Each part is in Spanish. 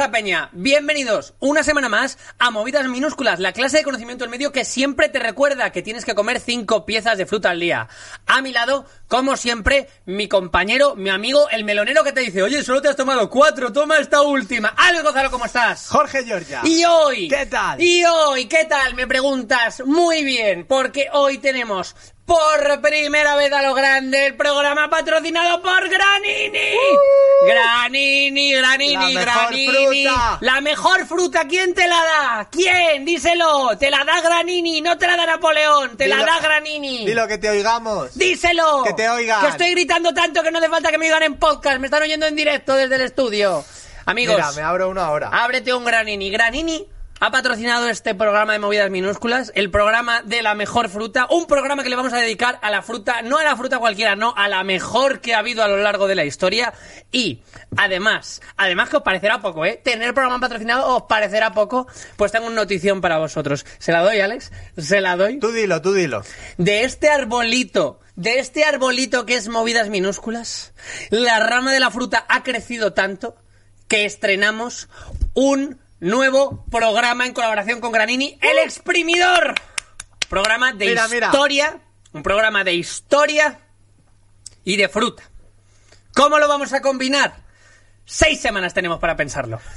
¡Hey esa peña! Bienvenidos una semana más a Movidas Minúsculas, la clase de conocimiento del medio que siempre te recuerda que tienes que comer cinco piezas de fruta al día. A mi lado, como siempre, mi compañero, mi amigo, el melonero que te dice, oye, solo te has tomado cuatro, toma esta última. Alex Gonzalo, ¿cómo estás? Jorge Giorgia. Y hoy, ¿Qué tal? Y hoy, ¿qué tal? Me preguntas muy bien, porque hoy tenemos por primera vez a lo grande el programa patrocinado por Granini. Granini, Granini, Uh. La mejor Granini. fruta. La mejor fruta, ¿quién te la da? ¿Quién? Díselo. Te la da Granini, no te la da Napoleón, te la da Granini. Dilo que te oigamos. Díselo. Que te oigan. Que estoy gritando tanto que no hace falta que me oigan en podcast. Me están oyendo en directo desde el estudio. Amigos. Mira, me abro uno ahora. Ábrete un Granini. Granini ha patrocinado este programa de movidas minúsculas, el programa de la mejor fruta, un programa que le vamos a dedicar a la fruta, no a la fruta cualquiera, no, a la mejor que ha habido a lo largo de la historia. Y además, además que os parecerá poco, ¿eh? Tener programa patrocinado os parecerá poco, pues tengo una notición para vosotros. ¿Se la doy, Alex? ¿Se la doy? Tú dilo, tú dilo. de este arbolito, de este arbolito que es movidas minúsculas, la rama de la fruta ha crecido tanto que estrenamos un nuevo programa en colaboración con Granini, El Exprimidor. Programa de Mira, mira. historia, un programa de historia y de fruta. ¿Cómo lo vamos a combinar? Seis semanas tenemos para pensarlo.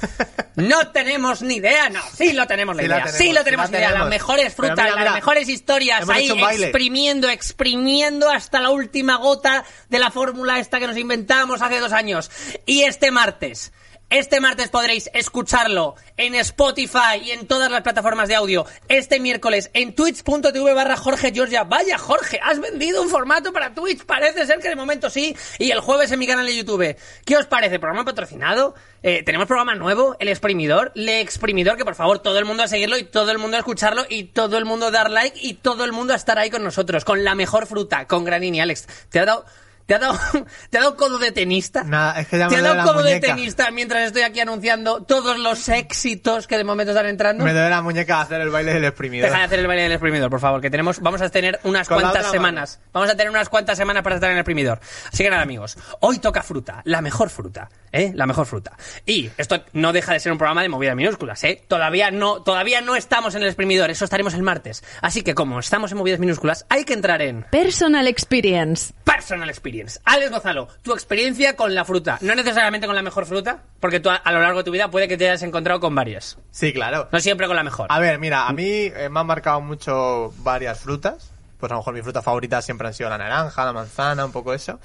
No tenemos ni idea, no, sí lo tenemos la Sí la idea, tenemos, sí lo tenemos la la idea, las tenemos. mejores Pero frutas, mira, mira, las mejores historias, hemos ahí exprimiendo, exprimiendo hasta la última gota de la fórmula esta que nos inventamos hace dos años. Y este martes, este martes podréis escucharlo en Spotify y en todas las plataformas de audio. Este miércoles en twitch.tv barra Jorge Georgia. Vaya Jorge, has vendido un formato para Twitch. Parece ser que de momento sí. Y el jueves en mi canal de YouTube. ¿Qué os parece? ¿Programa patrocinado? Eh, tenemos programa nuevo, El Exprimidor. Le Exprimidor, que por favor todo el mundo a seguirlo y todo el mundo a escucharlo y todo el mundo a dar like y todo el mundo a estar ahí con nosotros. Con la mejor fruta, con Granini. Alex, ¿te ha dado... ¿Te ha, dado, ¿Te ha dado codo de tenista? Nada, es que ya ¿Te me ha duele dado la codo de tenista mientras estoy aquí anunciando todos los éxitos que de momento están entrando? Me duele la muñeca de hacer el baile del exprimidor. Deja de hacer el baile del exprimidor, por favor, que tenemos, vamos a tener unas Con cuantas semanas. Vamos a tener unas cuantas semanas para estar en el exprimidor. Así que nada, amigos, hoy toca fruta, la mejor fruta, ¿eh? La mejor fruta. Y esto no deja de ser un programa de movidas minúsculas, ¿eh? Todavía no, todavía no estamos en el exprimidor, eso estaremos el martes. Así que como estamos en movidas minúsculas, hay que entrar en Personal Experience. Personal Experience. Alex Gonzalo, tu experiencia con la fruta. No necesariamente con la mejor fruta, porque tú a, a lo largo de tu vida puede que te hayas encontrado con varias. Sí, claro. No siempre con la mejor. A ver, mira, a mí eh, me han marcado mucho varias frutas. Pues a lo mejor mis frutas favoritas siempre han sido la naranja, la manzana, un poco eso.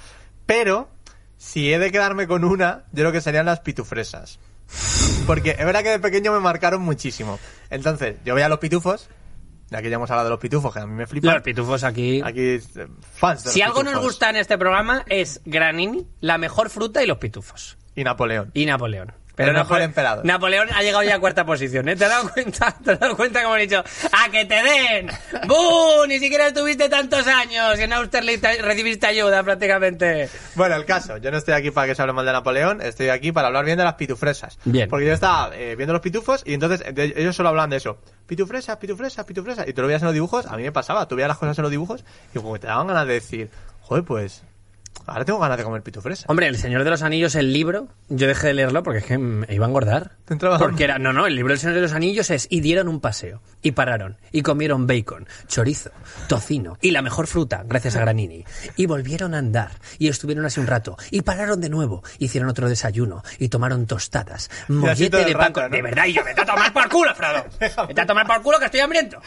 Pero, si he de quedarme con una, yo creo que serían las pitufresas. Porque es verdad que de pequeño me marcaron muchísimo. Entonces, yo veía los pitufos. De aquí ya hemos hablado de los pitufos, que a mí me flipan. Los pitufos aquí. Aquí, eh, fans de Si los algo nos gusta en este programa es Granini, la mejor fruta y los pitufos. Y Napoleón. Y Napoleón. El mejor emperador. Napoleón ha llegado ya a cuarta posición, ¿eh? ¿Te has dado cuenta? ¿Te has dado cuenta como he dicho? ¡A que te den! ¡Bú! Ni siquiera estuviste tantos años y en Austerlitz recibiste ayuda prácticamente. Bueno, el caso, yo no estoy aquí para que se hable mal de Napoleón, estoy aquí para hablar bien de las pitufresas. Bien. Porque yo estaba eh, viendo los pitufos y entonces de- ellos solo hablan de eso. Pitufresas, pitufresas, pitufresas. Y tú lo veías en los dibujos, a mí me pasaba, tú veías las cosas en los dibujos y como que te daban ganas de decir, joder, pues, ahora tengo ganas de comer pitufresa. Hombre, El Señor de los Anillos, el libro, yo dejé de leerlo porque es que me iba a engordar. Te entraba Porque era, no, no, el libro del Señor de los Anillos es, y dieron un paseo, y pararon, y comieron bacon, chorizo, tocino, y la mejor fruta, gracias a Granini. Y volvieron a andar, y estuvieron así un rato, y pararon de nuevo, hicieron otro desayuno, y tomaron tostadas, mollete de pan ¿no? De verdad, y yo, vete a tomar por culo, Frodo. Vete a tomar por culo que estoy hambriento.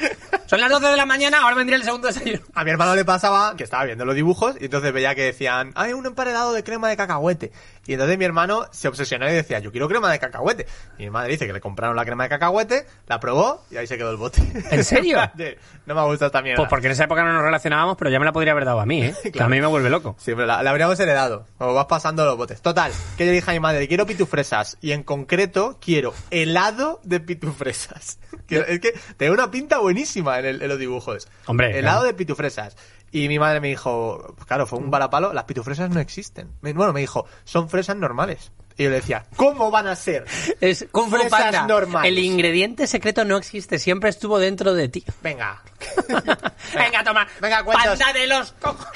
Son las 12 de la mañana, ahora vendría el segundo desayuno. A mi hermano le pasaba que estaba viendo los dibujos y entonces veía que decían, hay un emparedado de crema de cacahuete. Y entonces mi hermano se obsesionó y decía, yo quiero crema de cacahuete. Y mi madre dice que le compraron la crema de cacahuete, la probó y ahí se quedó el bote. ¿En serio? no me gusta esta mierda. Pues porque en esa época no nos relacionábamos, pero ya me la podría haber dado a mí, ¿eh? Que a mí me vuelve loco. Sí, pero la, la habríamos heredado. O vas pasando los botes. Total, que yo dije a mi madre, quiero pitufresas. Y en concreto, quiero helado de pitufresas. Es que da una pinta buenísima en, el- en los dibujos. Hombre, Helado claro. de pitufresas. Y mi madre me dijo, pues claro, fue un balapalo, las pitufresas no existen. Bueno, me dijo, son fresas normales. Y yo le decía, ¿cómo van a ser? Es Kung Fu Fresas Panda. normales. El ingrediente secreto no existe, siempre estuvo dentro de ti. Venga. Venga, toma. Venga, cuentos. Panda de los cojos.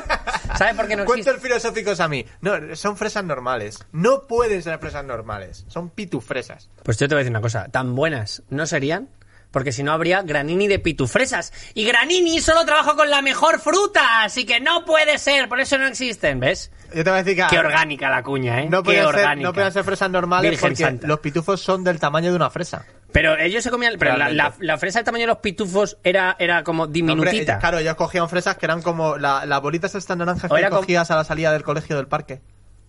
¿Sabes por qué no existe? Cuentos filosóficos a mí. No, son fresas normales. No pueden ser fresas normales. Son pitufresas. Pues yo te voy a decir una cosa, tan buenas no serían porque si no habría granini de pitufresas. Y granini solo trabaja con la mejor fruta, así que no puede ser, por eso no existen, ¿ves? Yo te voy a decir que... Qué orgánica la cuña, ¿eh? No Qué ser, orgánica. no pueden ser fresas normales Virgen porque Santa. los pitufos son del tamaño de una fresa. Pero ellos se comían... Pero la, la, Realmente. la fresa del tamaño de los pitufos era, era como Hombre, diminutita. ellos- claro, ellos cogían fresas que eran como la- las bolitas estas naranjas que como- cogías a la salida del colegio del parque.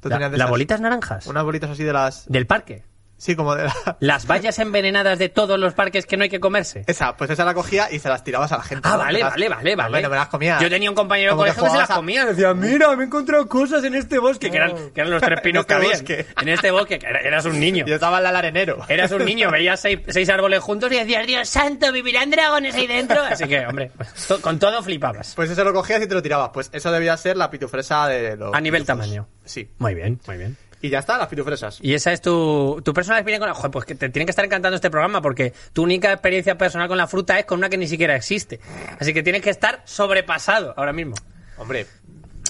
¿Las bolitas naranjas? Unas bolitas así de las... Del parque. Sí, como de la... Las vallas envenenadas de todos los parques que no hay que comerse. Esa, pues esa la cogía y se las tirabas a la gente. Ah, ¿no? vale, Las- vale, vale, vale. Hombre, no me las comía. Yo tenía un compañero de colegio que se las a- comía. Decía, mira, me he encontrado cosas en este bosque. Que eran, que eran los tres pinos este que había. bosque. En este bosque, que era- eras un niño. Yo estaba en el arenero. Eras un niño, veías seis, seis árboles juntos y decías, Dios santo, ¿vivirán dragones ahí dentro? Así que, hombre, to- con todo flipabas. Pues eso lo cogías y te lo tirabas. Pues eso debía ser la pitufresa de los... A nivel pitufos. tamaño. Sí. Muy bien, muy bien. Y ya está, las pitufresas. Y esa es tu, tu personal experiencia con la... Joder, pues que te tiene que estar encantando este programa porque tu única experiencia personal con la fruta es con una que ni siquiera existe. Así que tienes que estar sobrepasado ahora mismo. Hombre,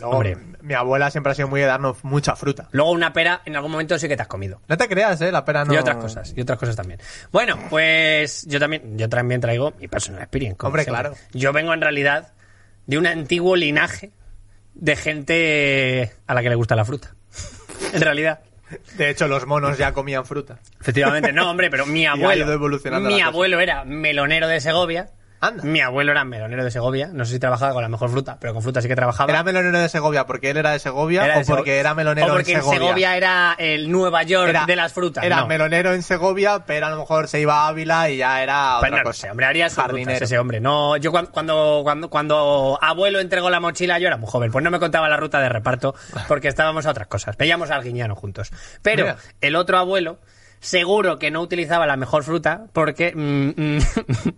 luego, Hombre. mi abuela siempre ha sido muy de darnos mucha fruta. Luego una pera en algún momento sí que te has comido. No te creas, eh, la pera no... Y otras cosas, y otras cosas también. Bueno, pues yo también, yo también traigo mi personal experience. Hombre, siempre. claro. Yo vengo en realidad de un antiguo linaje de gente a la que le gusta la fruta. en realidad. De hecho, los monos ya comían fruta. Efectivamente, no, hombre, pero mi abuelo. Mi abuelo era melonero de Segovia. Anda. Mi abuelo era melonero de Segovia. No sé si trabajaba con la mejor fruta, pero con fruta sí que trabajaba. ¿Era melonero de Segovia porque él era de Segovia Era de o porque era melonero o porque en Segovia? era el Nueva York Era- de las frutas. Era no. melonero en Segovia, pero a lo mejor se iba a Ávila y ya era Pues otra no, no cosa. hombre, haría sus Jardinero. rutas ese hombre. No, yo cuan- cuando, cuando, cuando abuelo entregó la mochila, yo era muy joven, pues no me contaba la ruta de reparto porque estábamos a otras cosas. Veíamos al guiñano juntos. Pero Mira. el otro abuelo seguro que no utilizaba la mejor fruta porque mm, mm,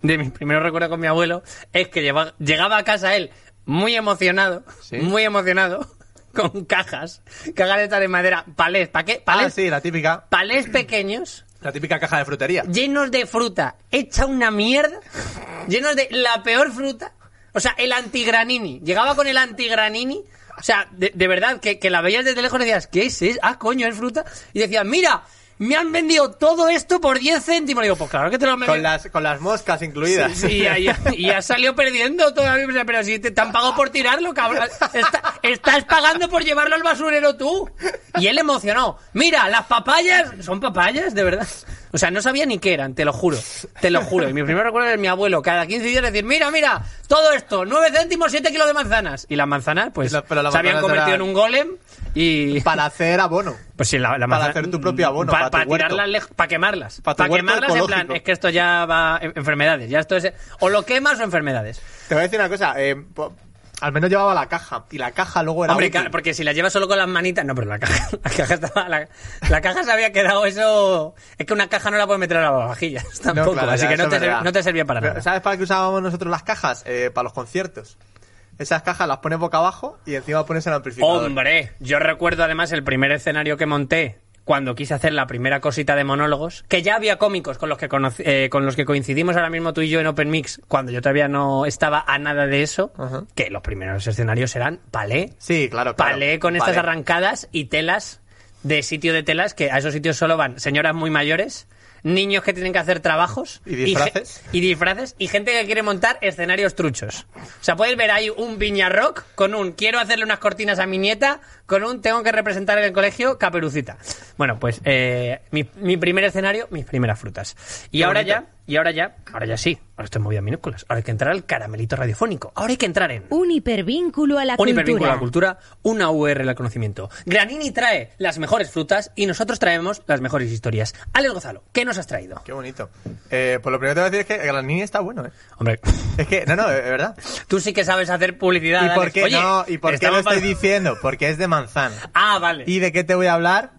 de mis primeros recuerdos con mi abuelo es que lleva- llegaba a casa él muy emocionado, Sí. muy emocionado con cajas, cajas de estas de madera, palés, ¿pa qué? Ah, Palés, sí, la típica, palés pequeños la típica caja de frutería. llenos de fruta hecha una mierda, llenos de la peor fruta. O sea, el antigranini. Llegaba con el antigranini. O sea, de, de verdad, que, que la veías desde lejos y decías, ¿qué es eso? Ah, coño, es fruta. Y decías, mira, me han vendido todo esto por 10 céntimos. Y digo, pues claro que te lo Con las, con las moscas incluidas. Sí, y, ya- y ya salió perdiendo todavía. Pero si te, te han pagado por tirarlo, cabrón. Está- estás pagando por llevarlo al basurero tú. Y él emocionó. Mira, las papayas. ¿Son papayas? De verdad. O sea, no sabía ni qué eran, te lo juro. Te lo juro. Y mi primer recuerdo es mi abuelo, cada 15 días decir, mira, mira, todo esto, 9 céntimos, 7 kilos de manzanas. Y las manzanas, pues, La- pero las se habían convertido en un golem y... Para hacer abono. Pues sí, la, la Para manzana- hacer tu propio abono, pa- para tirarlas lejos, para quemarlas. Para quemarlas en plan, es que esto ya va en- enfermedades, ya esto es o lo quemas o enfermedades. Te voy a decir una cosa, eh, al menos llevaba la caja, y la caja luego era Hombre, útil. ca- porque si la llevas solo con las manitas, no, pero la caja, la caja estaba, la, la caja se había quedado eso, es que una caja no la puedes meter a la vajilla No, tampoco, claro, así que no te, no te servía para nada. ¿Sabes para qué usábamos nosotros las cajas? Eh, para los conciertos. Esas cajas las pones boca abajo y encima pones el amplificador. Hombre, yo recuerdo además el primer escenario que monté cuando quise hacer la primera cosita de monólogos, que ya había cómicos con los que eh, con los que coincidimos ahora mismo tú y yo en Open Mix, cuando yo todavía no estaba a nada de eso, que los primeros escenarios eran palé, Sí, claro, claro. palé con estas arrancadas y telas de sitio de telas que a esos sitios solo van señoras muy mayores, niños que tienen que hacer trabajos ¿Y disfraces? y disfraces y gente que quiere montar escenarios truchos. O sea, puedes ver ahí un viña rock con un quiero hacerle unas cortinas a mi nieta, con un tengo que representar en el colegio caperucita. Bueno, pues eh, mi, mi primer escenario, mis primeras frutas. Y Qué ahora bonito. ya y ahora ya, ahora ya sí, ahora estoy en movidas minúsculas. Ahora hay que entrar al caramelito radiofónico. Ahora hay que entrar en Un hipervínculo a la un cultura. hipervínculo a la cultura, una URL al conocimiento. Granini trae las mejores frutas y nosotros traemos las mejores historias. Alex Gozalo, ¿qué nos has traído? Qué bonito. Eh, pues lo primero que te voy a decir es que Granini está bueno, ¿eh? Hombre, Es que, no, no, es verdad. tú sí que sabes hacer publicidad. ¿Y por qué Oye, no? ¿Y por qué lo estoy diciendo? Porque es de manzana. Ah, vale. ¿Y de qué te voy a hablar?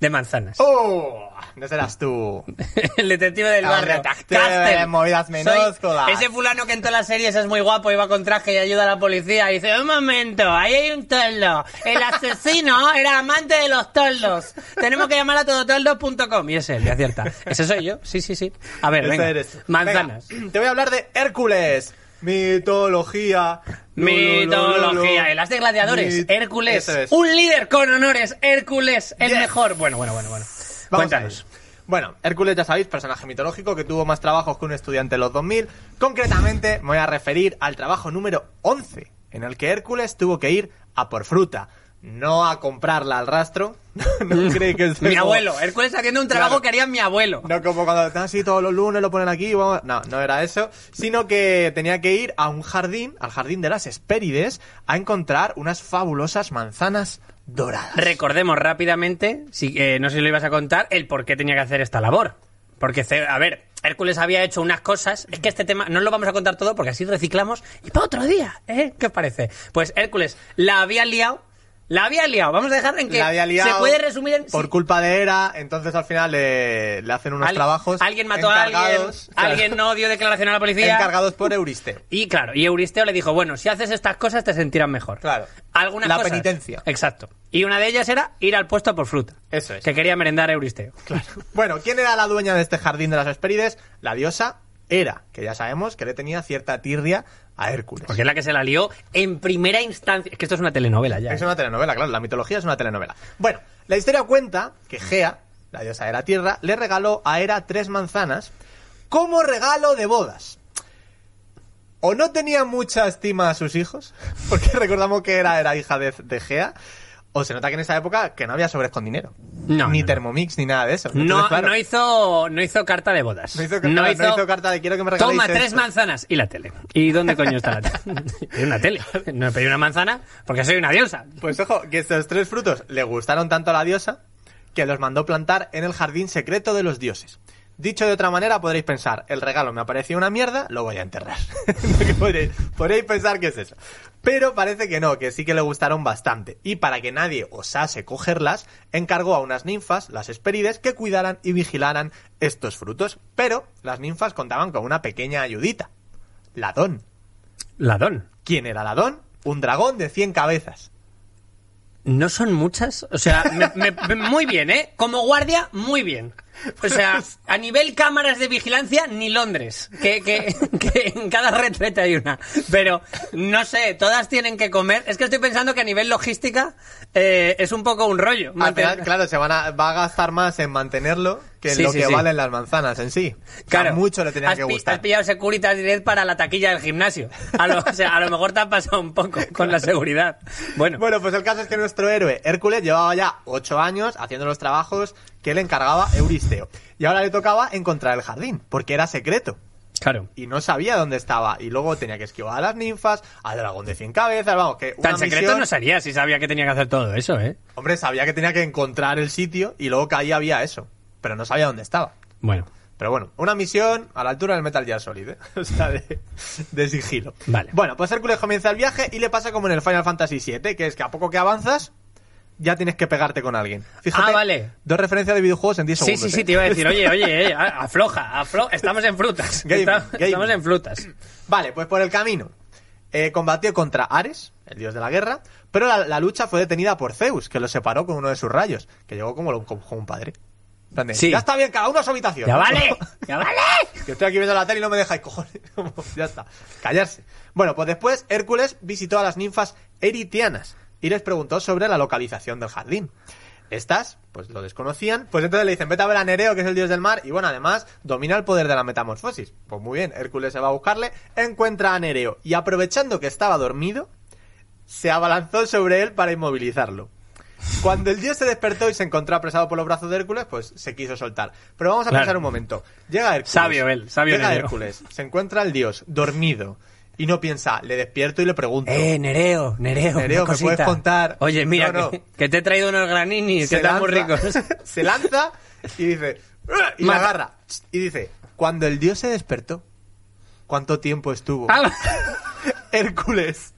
De manzanas. ¡Oh! No serás tú. El detective del El barrio. Castel. de movidas Soy minúsculas. ese fulano que en todas las series es muy guapo y va con traje y ayuda a la policía. Y dice, un momento, ahí hay un toldo. El asesino era amante de los toldos. Tenemos que llamar a todotoldos.com. Y es él, y acierta. Ese soy yo. Sí, sí, sí. A ver, venga. eres. Manzanas. Venga, te voy a hablar de Hércules. Mitología. Mitología. El as de gladiadores. Hércules. Es. Un líder con honores. Hércules, el Yes. mejor. Bueno, bueno, bueno, bueno. Cuéntanos. Bueno, Hércules, ya sabéis, personaje mitológico que tuvo más trabajos que un estudiante en los 2000. Concretamente, me voy a referir al trabajo número 11, en el que Hércules tuvo que ir a por fruta, no a comprarla al rastro. no cree que Mi como- abuelo. Hércules haciendo un trabajo Claro. que haría mi abuelo. No como cuando están así todos los lunes lo ponen aquí, vamos- no, no era eso, sino que tenía que ir a un jardín, al jardín de las Hespérides, a encontrar unas fabulosas manzanas doradas. Recordemos rápidamente, si, eh, no sé si lo ibas a contar, el por qué tenía que hacer esta labor. Porque, a ver, Hércules había hecho unas cosas. Es que este tema no lo vamos a contar todo porque así reciclamos y para otro día, ¿eh? ¿Qué os parece? Pues Hércules la había liado. La había liado. Vamos a dejar en que La había liado se puede resumir en. por culpa de Hera, entonces al final le, le hacen unos al- trabajos Alguien mató a alguien. encargados- Alguien no dio declaración a la policía. encargados por Euristeo. Y claro, y Euristeo le dijo, bueno, si haces estas cosas te sentirás mejor. Claro. Algunas La cosas- penitencia. Exacto. Y una de ellas era ir al puesto por fruta. Eso es. Que quería merendar a Euristeo. Claro. Bueno, ¿quién era la dueña de este jardín de las Hespérides? La diosa Hera, que ya sabemos que le tenía cierta tirria a Hércules. Porque es la que se la lió en primera instancia. Es que esto es una telenovela ya. Es ¿eh? una telenovela, claro, la mitología es una telenovela. Bueno, la historia cuenta que Gea, la diosa de la tierra, le regaló a Hera tres manzanas como regalo de bodas. O no tenía mucha estima a sus hijos, porque recordamos que Hera era hija de, de Gea, o se nota que en esa época que no había sobres con dinero. No, Ni no, no. Thermomix, ni nada de eso. No, claro, no hizo, no hizo carta de bodas. no hizo carta, no hizo carta de quiero que me regaléis Toma tres esto". manzanas y la tele. ¿Y dónde coño está la tele? Pedí una tele. No pedí una manzana porque soy una diosa. Pues ojo, que estos tres frutos le gustaron tanto a la diosa que los mandó plantar en el jardín secreto de los dioses. Dicho de otra manera, podréis pensar, el regalo me ha parecido una mierda, lo voy a enterrar. Podréis, podréis pensar que es eso. Pero parece que no, que sí que le gustaron bastante. Y para que nadie osase cogerlas, encargó a unas ninfas, las Hespérides, que cuidaran y vigilaran estos frutos. Pero las ninfas contaban con una pequeña ayudita. Ladón. Ladón. ¿Quién era Ladón? Un dragón de 100 cabezas. No son muchas. O sea, me- me- muy bien, ¿eh? Como guardia, muy bien. O sea, a nivel cámaras de vigilancia, ni Londres. Que, que, que en cada retrete hay una. Pero, no sé, todas tienen que comer. Es que estoy pensando que a nivel logística eh, es un poco un rollo. Al mantener- final, claro, se van a, va a gastar más en mantenerlo que en Sí, lo sí, que sí. valen las manzanas en sí. O sea, Claro. mucho le tenía Has que gustar. Has pillado Securitas Direct para la taquilla del gimnasio. A lo, o sea, a lo mejor te ha pasado un poco con la seguridad. Bueno, Bueno, pues el caso es que nuestro héroe Hércules llevaba ya ocho años haciendo los trabajos que le encargaba Euristeo. Y ahora le tocaba encontrar el jardín, porque era secreto. claro. Y no sabía dónde estaba. Y luego tenía que esquivar a las ninfas, al dragón de cien cabezas, vamos, que una Tan secreto misión- no sería si sabía que tenía que hacer todo eso, ¿eh? Hombre, sabía que tenía que encontrar el sitio y luego que ahí había eso. Pero no sabía dónde estaba. Bueno, Pero bueno, una misión a la altura del Metal Gear Solid, ¿eh? O sea, de, de sigilo. Vale. Bueno, pues Hércules comienza el viaje y le pasa como en el Final Fantasy VII, que es que a poco que avanzas, ya tienes que pegarte con alguien. Fíjate, Ah, vale. Dos referencias de videojuegos en 10 sí, segundos. sí, sí, ¿eh? te iba a decir, oye, oye, eh, afloja, afloja, estamos en frutas. Game, Está- game. Estamos en frutas. Vale, pues por el camino. eh, combatió contra Ares, el dios de la guerra, pero la, la lucha fue detenida por Zeus, que lo separó con uno de sus rayos, que llegó como, lo- como un padre. Sí. Ya está bien, cada uno a su habitación. ¡Ya ¿no? vale! ¡Ya vale! Que estoy aquí viendo la tele y no me dejáis, cojones. Ya está. Callarse. Bueno, pues después Hércules visitó a las ninfas eritianas y les preguntó sobre la localización del jardín. Estas, pues lo desconocían, pues entonces le dicen, vete a ver a Nereo, que es el dios del mar, y bueno, además, domina el poder de la metamorfosis. Pues muy bien, Hércules se va a buscarle, encuentra a Nereo, y aprovechando que estaba dormido, se abalanzó sobre él para inmovilizarlo. Cuando el dios se despertó y se encontró apresado por los brazos de Hércules, pues se quiso soltar. Pero vamos a Claro. pensar un momento. Llega Hércules. Sabio él, sabio Llega Nereo. Hércules, se encuentra el dios dormido y no piensa, le despierto y le pregunto. Eh, Nereo, Nereo. Nereo, ¿me puedes contar? Oye, mira, No, no. Que, que te he traído unos graninis, que están muy ricos. se lanza y dice, y la Mata. agarra. Y dice, cuando el dios se despertó, ¿cuánto tiempo estuvo? Ah, Hércules.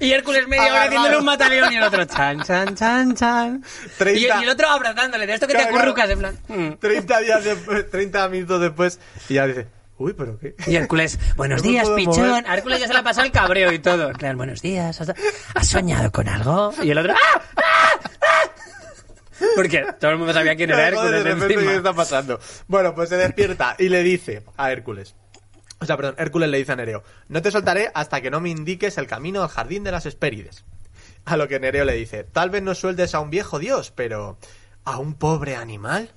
y Hércules media hora Agarrado. haciéndole un mataleón y el otro chan, chan, chan, chan. Y, Treinta. y el otro abrazándole, de esto que te Claro, acurrucas, claro. en plan... mm. 30 días después, 30 minutos después, y ya dice, uy, pero qué. Y Hércules, buenos No días, pichón. mover. A Hércules ya se le ha pasado el cabreo y todo. Plan, buenos días. ¿Has, has soñado con algo? Y el otro, ¡ah! ¡ah! ¡ah! Porque todo el mundo sabía quién era Hércules de repente. ¿qué está pasando? Bueno, pues se despierta y le dice a Hércules. O sea, perdón, Hércules le dice a Nereo, no te soltaré hasta que no me indiques el camino al jardín de las Hespérides. A lo que Nereo le dice, tal vez no sueltes a un viejo dios, pero ¿a un pobre animal?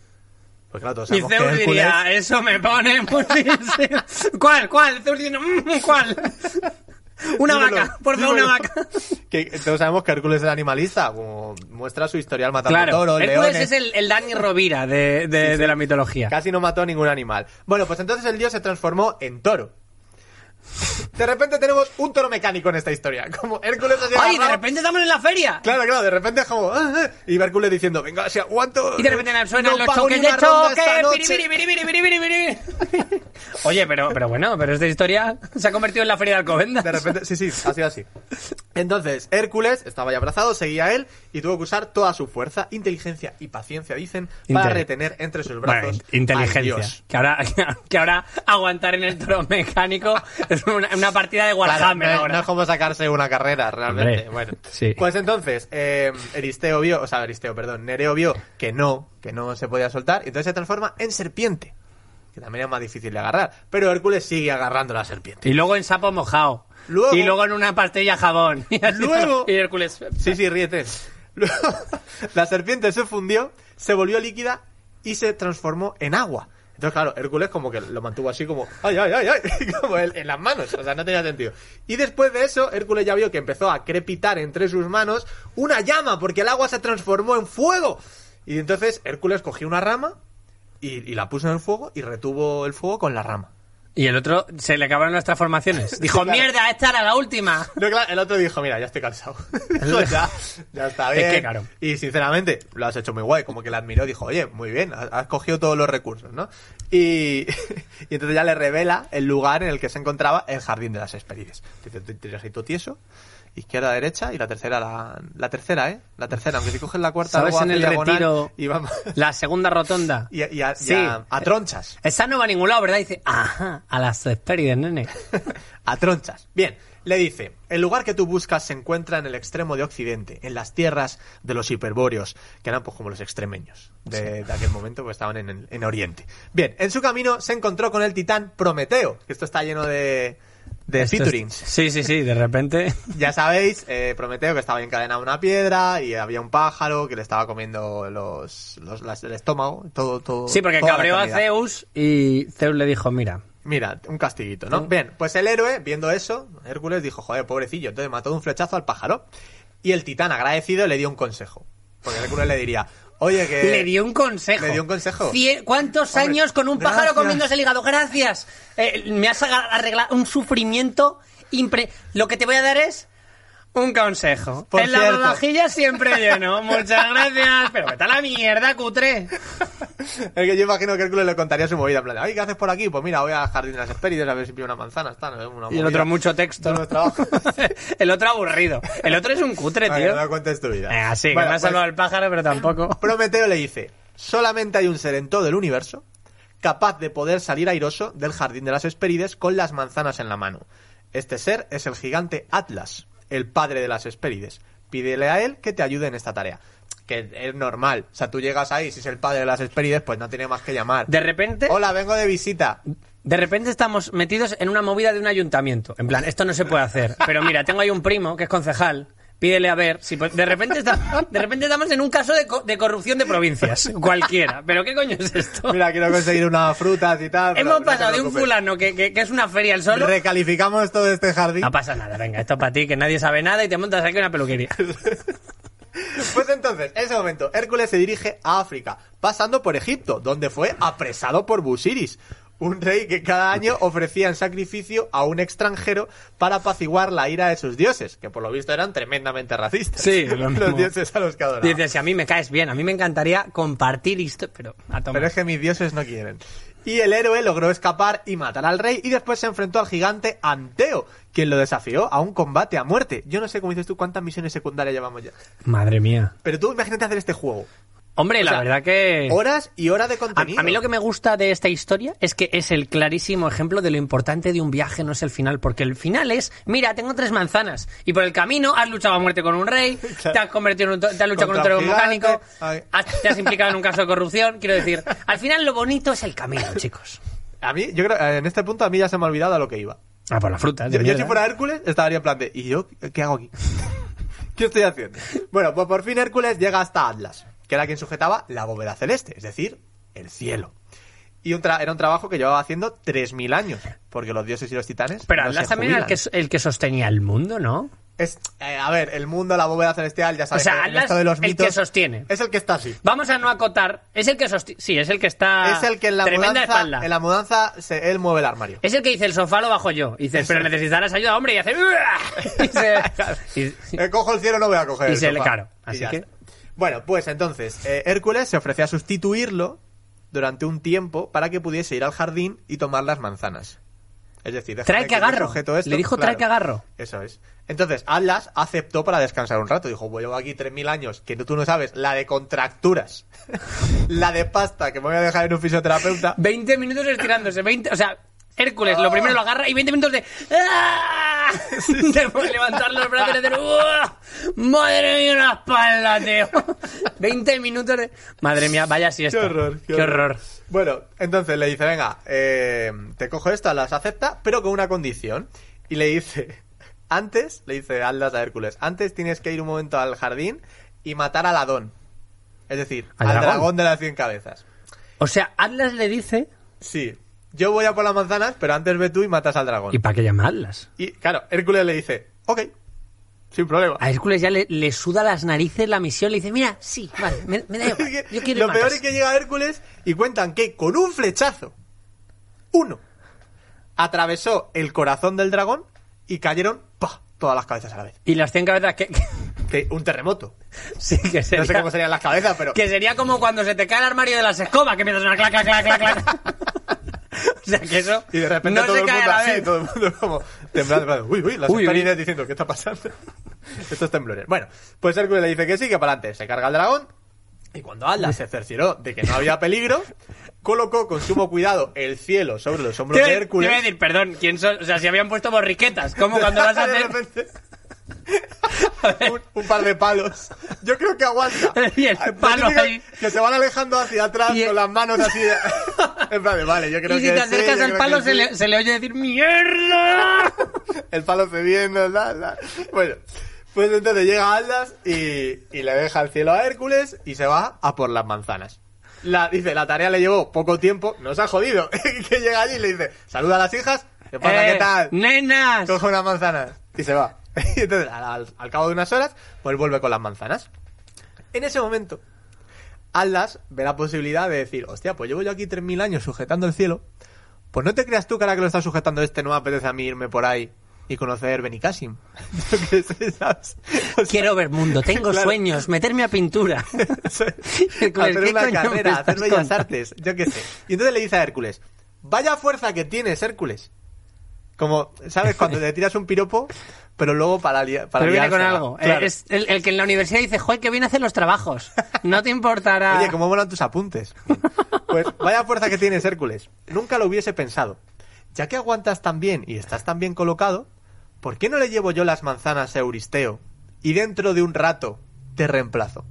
Pues claro, todos Y que Zeus Hércules... diría, eso me pone muy... sí. ¿Cuál? ¿Cuál? Zeus diciendo, "Mm, ¿cuál? Una vaca, por favor, una vaca. Que todos sabemos que Hércules es animalista, como muestra su historial matando Claro, toros, Hércules leones... es el, el Dani Rovira de, de- de la mitología. Casi no mató a ningún animal. Bueno, pues entonces el dios se transformó en toro. De repente tenemos un toro mecánico en esta historia. Como Hércules así ¡Ay, de repente estamos en la feria! Claro, claro, de repente es como... "Ah, ah", Y Hércules diciendo, venga, si aguanto... Y de repente me suenan no los choques de choque. noche". Piri, piri, piri, piri, piri, piri, piri. Oye, pero, pero bueno, pero esta historia se ha convertido en la feria de Alcobendas. De repente, sí, sí, ha sido así. Entonces, Hércules estaba ya abrazado, seguía a él y tuvo que usar toda su fuerza, inteligencia y paciencia, dicen, para retener entre sus Bueno, brazos in- inteligencia. al dios. Que ahora, que ahora aguantar en el toro mecánico una, una partida de Claro, Warhammer no, es- ahora. no es como sacarse una carrera, realmente. Hombre, bueno, sí. pues entonces, eh, Eristeo vio, o sea, Eristeo, perdón, Nereo vio que no, que no se podía soltar, y entonces se transforma en serpiente, que también es más difícil de agarrar. Pero Hércules sigue agarrando la serpiente. Y luego en sapo mojado. Luego- y luego en una pastilla jabón. Y así Luego-. Y Hércules. Sí, sí, ríete. Luego, la serpiente se fundió, se volvió líquida y se transformó en agua. Entonces, claro, Hércules como que lo mantuvo así como, ay, ay, ay, ay, como en, en las manos, o sea, no tenía sentido. Y después de eso, Hércules ya vio que empezó a crepitar entre sus manos una llama, porque el agua se transformó en fuego. Y entonces Hércules cogió una rama y, y la puso en el fuego y retuvo el fuego con la rama. Y el otro se le acabaron las transformaciones. Dijo, claro. mierda, esta era la última. No, claro, el otro dijo, mira, ya estoy cansado. Pues ya, ya está Es bien. que, claro. Y sinceramente, lo has hecho muy guay. Como que le admiró, dijo, oye, muy bien, has, cogido todos los recursos, ¿no? Y, y entonces ya le revela el lugar en el que se encontraba el jardín de las Hespérides. Dice, "Te ahí todo tieso, izquierda, derecha, y la tercera, la, la tercera, ¿eh? La tercera, aunque si coges la cuarta, ¿Sabes luego en el retiro Y vamos. la segunda rotonda? Y, a- y a, y Sí. a- a tronchas. Esa no va a ningún lado, ¿verdad? Dice, ajá, a las Hespérides, nene. a tronchas. Bien, le dice, el lugar que tú buscas se encuentra en el extremo de Occidente, en las tierras de los hiperbóreos, que eran pues como los extremeños de, de aquel momento, pues estaban en, en- en Oriente. Bien, en su camino se encontró con el titán Prometeo, que esto está lleno de, de Esto es- featurings. Sí, sí, sí, de repente. Ya sabéis, eh, Prometeo que estaba encadenado a una piedra y había un pájaro que le estaba comiendo los, los- las- el estómago, todo, todo. Sí, porque cabreó a. Zeus y Zeus le dijo, mira, Mira, un castiguito, ¿no? Bien, pues el héroe, viendo eso, Hércules dijo, joder, pobrecillo, entonces mató de un flechazo al pájaro. Y el titán, agradecido, le dio un consejo. Porque Hércules le diría, oye, que... le dio un consejo. le dio un consejo. Cien- ¿Cuántos Hombre, años con un pájaro comiéndose el hígado? Gracias. Eh, me has arreglado un sufrimiento impre... Lo que te voy a dar es un consejo. Por en la cierto. vajilla siempre lleno. Muchas gracias. Pero vete a la mierda, cutre. Es que yo imagino que Hércules le contaría su movida, en plan, ay, ¿qué haces por aquí? Pues mira, voy al jardín de las Hespérides a ver si pillo una manzana, está, ¿no? Una Y el otro mucho texto. El otro aburrido. El otro es un cutre, tío. no cuentes tu vida. Eh, así, que Bueno, me has pues, salvado el pájaro, pero tampoco. Prometeo le dice, solamente hay un ser en todo el universo capaz de poder salir airoso del jardín de las Hespérides con las manzanas en la mano. Este ser es el gigante Atlas, el padre de las Hespérides. Pídele a él que te ayude en esta tarea. Que es normal. O sea, tú llegas ahí, si es el padre de las Hespérides, pues no tiene más que llamar. De repente... Hola, vengo de visita. De repente estamos metidos en una movida de un ayuntamiento. En plan, esto no se puede hacer. Pero mira, tengo ahí un primo que es concejal. Pídele a ver si de repente está- de repente estamos en un caso de, co- de corrupción de provincias cualquiera. Pero qué coño es esto? Mira, quiero conseguir unas frutas y tal. pero Hemos no pasado de un fulano que, que- que es una feria el solo. Recalificamos todo este jardín. No pasa nada, venga, esto es para ti, que nadie sabe nada y te montas aquí una peluquería. Pues entonces, en ese momento, Hércules se dirige a África, pasando por Egipto, donde fue apresado por Busiris, un rey que cada año ofrecía en sacrificio a un extranjero para apaciguar la ira de sus dioses, que por lo visto eran tremendamente racistas. Sí, lo mismo. los dioses a los que adoraban. Dices, si a mí me caes bien, a mí me encantaría compartir esto, pero a tomar. Pero es que mis dioses no quieren. Y el héroe logró escapar y matar al rey y después se enfrentó al gigante Anteo, quien lo desafió a un combate a muerte. Yo no sé cómo dices tú cuántas misiones secundarias llevamos ya. Madre mía. Pero tú imagínate hacer este juego. Hombre, O la sea, verdad que... Horas y horas de contenido. a mí lo que me gusta de esta historia es que es el clarísimo ejemplo de lo importante de un viaje, no es el final, porque el final es, mira, tengo tres manzanas y por el camino has luchado a muerte con un rey, te has convertido en un, te has luchado con un Contra mecánico, has- te has implicado en un caso de corrupción, quiero decir, al final lo bonito es el camino, chicos. A mí, yo creo, en este punto a mí ya se me ha olvidado a lo que iba. Ah, por la fruta. Yo, yo si fuera Hércules estaría en plan de, ¿y yo qué hago aquí? ¿Qué estoy haciendo? Bueno, pues por fin Hércules llega hasta Atlas, que era quien sujetaba la bóveda celeste, es decir, el cielo. Y un tra- era un trabajo que llevaba haciendo 3.000 años, porque los dioses y los titanes. Pero no Atlas también era el que, el que sostenía el mundo, ¿no? Es, eh, a ver, el mundo, la bóveda celestial, ya sabes. O sea, que en Atlas, esto de los el mitos, que sostiene. Es el que está así. Vamos a no acotar, es el que sostiene, sí, es el que está... es el que en la tremenda mudanza, espalda. en la mudanza se- él mueve el armario. Es el que dice el sofá lo bajo yo. Y dices, pero necesitarás ayuda, hombre, y hace. y se- y- Eh, cojo el cielo, no voy a coger Y el se le- sofá. claro, así que- está. Bueno, pues entonces, eh, Hércules se ofreció a sustituirlo durante un tiempo para que pudiese ir al jardín y tomar las manzanas. Es decir, Trae que agarro. esto. Le dijo, trae que agarro. Eso es. Entonces, Atlas aceptó para descansar un rato. Dijo, llevo aquí 3.000 años, que tú no sabes, la de contracturas, la de pasta, que me voy a dejar en un fisioterapeuta. 20 minutos estirándose. 20, o sea, Hércules lo primero lo agarra y 20 minutos de. ¡Ah! de levantar los brazos y hacer. ¡Uah! ¡Madre mía, una espalda, tío! 20 minutos de. Madre mía, vaya siesta. Qué horror, Qué, horror. Bueno, entonces le dice, venga, eh, te cojo esto, las acepta, pero con una condición. Y le dice, antes, le dice Atlas a Hércules, antes tienes que ir un momento al jardín y matar al Adón. Es decir, ¿Al al, dragón? dragón? de las cien cabezas. O sea, Atlas le dice. Sí, yo voy a por las manzanas, pero antes ve tú y matas al dragón. ¿Y para qué llama Atlas? Y claro, Hércules le dice, ok, sin problema. A Hércules ya le, le suda las narices la misión. Le dice, mira, sí, vale, me, me da igual. Yo quiero ir Lo peor casa". es que llega Hércules y cuentan que con un flechazo, uno, atravesó el corazón del dragón y cayeron ¡pah! todas las cabezas a la vez. Y las 100 cabezas que. Que un terremoto. sí, que sería. No sé cómo serían las cabezas, pero Que sería como cuando se te cae el armario de las escobas, que empiezas a sonar clac, clac, clac, clac, clac. o sea, que eso y de repente no todo se el cae mundo a la así, vez. todo el mundo como temblando. temblando. Uy, uy, las Uy, uy. diciendo, ¿qué está pasando? Estos temblores. Bueno, pues Hércules le dice que sí, que para adelante. Se carga el dragón y cuando Atlas se cercioró de que no había peligro, colocó con sumo cuidado el cielo sobre los hombros Te de iba- te Hércules. iba a decir, perdón, ¿quién son? O sea, si habían puesto borriquetas, ¿cómo cuando vas a De hacer...? repente, un, un par de palos. Yo creo que aguanta. Y el Lo palo típico ahí. Que se van alejando hacia atrás Y- con las manos así. en plan de, vale, yo creo Y que si te sí, acercas yo al palo que se sí. le, se le oye decir ¡Mierda! El palo cediendo, la, la. Bueno, pues entonces llega Aldas y, y le deja el cielo a Hércules y se va a por las manzanas. La, dice, la tarea le llevó poco tiempo, nos ha jodido. que llega allí y le dice, saluda a las hijas, ¿qué pasa? Eh, ¿Qué tal? ¡Nenas! coge unas manzanas y se va. Y entonces, al, cabo de unas horas, pues vuelve con las manzanas. En ese momento, Atlas ve la posibilidad de decir, hostia, pues llevo yo aquí 3.000 años sujetando el cielo, pues no te creas tú que ahora que lo está sujetando este no me apetece a mí irme por ahí y conocer Benicassim. O sea, Quiero ver mundo, tengo Claro. sueños, meterme a pintura. Hacer ¿qué una carrera, estás hacer bellas artes, yo qué sé. Y entonces le dice a Hércules, vaya fuerza que tienes, Hércules. Como, ¿sabes? Cuando te tiras un piropo, pero luego para, lia- para Pero viene con algo. Eh, Claro. Es el, el que en la universidad dice, joder, que viene a hacer los trabajos. No te importará. Oye, ¿cómo molan tus apuntes? Pues vaya fuerza que tienes, Hércules. Nunca lo hubiese pensado. Ya que aguantas tan bien y estás tan bien colocado, ¿por qué no le llevo yo las manzanas a Euristeo y dentro de un rato te reemplazo?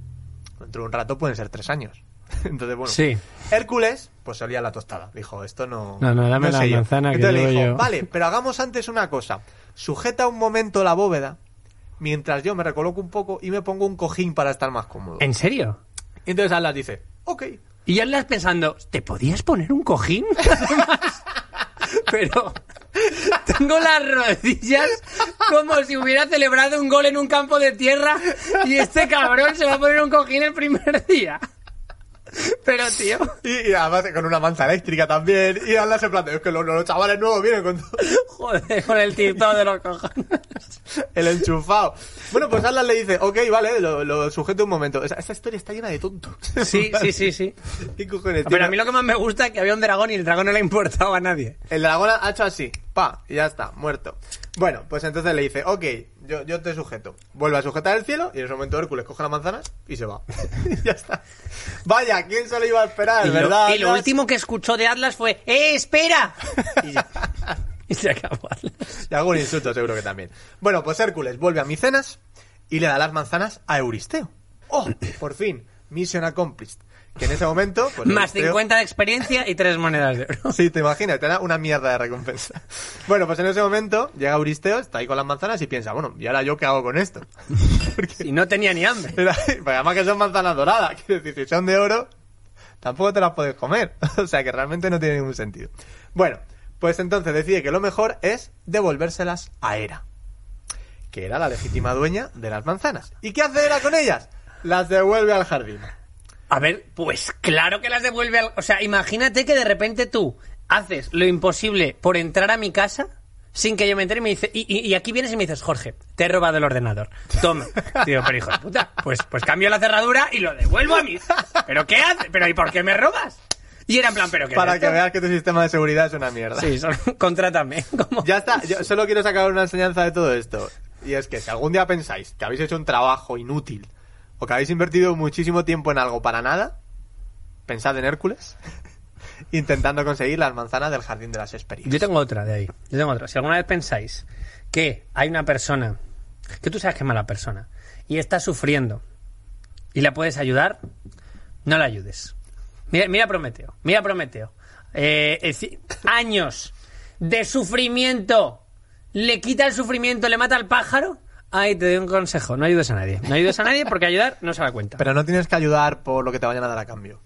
Dentro de un rato pueden ser tres años. Entonces, bueno. Sí. Hércules, pues olía la tostada. Dijo, esto no. No, no, dame la yo. manzana que Entonces le dijo, yo. vale, pero hagamos antes una cosa. Sujeta un momento la bóveda mientras yo me recoloco un poco y me pongo un cojín para estar más cómodo. ¿En serio? Y entonces Atlas dice, ok. Y estás pensando, ¿te podías poner un cojín? Pero... tengo las rodillas como si hubiera celebrado un gol en un campo de tierra y este cabrón se va a poner un cojín el primer día. Pero, tío, Y, y además con una manza eléctrica también. Y hablas en plan es que los, los chavales nuevos vienen con todo joder, con el tito de los cojones. el enchufado. Bueno, pues Atlas le dice, ok, vale, lo, lo sujeto un momento. Esa- esta historia está llena de tontos. Sí, sí, sí, sí. ¿Qué cojones? Pero a mí lo que más me gusta es que había un dragón y el dragón no le importaba a nadie. El dragón ha hecho así, pa, y ya está, muerto. Bueno, pues entonces le dice, ok, yo, yo te sujeto. Vuelve a sujetar el cielo y en ese momento Hércules coge las manzanas y se va. y ya está. Vaya, ¿quién se lo iba a esperar, Y lo, verdad? y lo Atlas? último que escuchó de Atlas fue ¡Eh, espera! Y ya. Y se acabó Atlas. Y algún insulto seguro que también. Bueno, pues Hércules vuelve a Micenas y le da las manzanas a Euristeo. ¡Oh! Por fin, mission accomplished. Que en ese momento... Pues, Más Euristeo- 50 de experiencia y tres monedas de oro. Sí, te imaginas, te da una mierda de recompensa. Bueno, pues en ese momento llega Euristeo, está ahí con las manzanas y piensa, bueno, ¿y ahora yo qué hago con esto? Porque Y no tenía ni hambre. Era- pues además que son manzanas doradas, quiero decir, si son de oro, tampoco te las puedes comer. O sea que realmente no tiene ningún sentido. Bueno, pues entonces decide que lo mejor es devolvérselas a Hera, que era la legítima dueña de las manzanas. ¿Y qué hace Hera con ellas? Las devuelve al jardín. A ver, pues claro que las devuelve al... O sea, imagínate que de repente tú haces lo imposible por entrar a mi casa sin que yo me entere y me dice... Y, y- y aquí vienes y me dices, Jorge, te he robado el ordenador. Toma. Digo, pero hijo de puta, pues, pues cambio la cerradura y lo devuelvo a mí. ¿Pero qué haces? ¿Pero y por qué me robas? Y era en plan, ¿pero qué es Para que veas que tu sistema de seguridad es una mierda. Sí, solo- contrátame. Ya está, yo solo quiero sacar una enseñanza de todo esto. Y es que si algún día pensáis que habéis hecho un trabajo inútil o que habéis invertido muchísimo tiempo en algo para nada, pensad en Hércules intentando conseguir las manzanas del jardín de las experiencias. Yo tengo otra de ahí. Yo tengo otra. Si alguna vez pensáis que hay una persona que tú sabes que es mala persona y está sufriendo y la puedes ayudar, no la ayudes. Mira, Prometeo. Mira Prometeo. Eh, años de sufrimiento. Le quita el sufrimiento, le mata al pájaro. Ahí te doy un consejo. No ayudes a nadie. No ayudes a nadie porque ayudar no se da cuenta. Pero no tienes que ayudar por lo que te vayan a dar a cambio.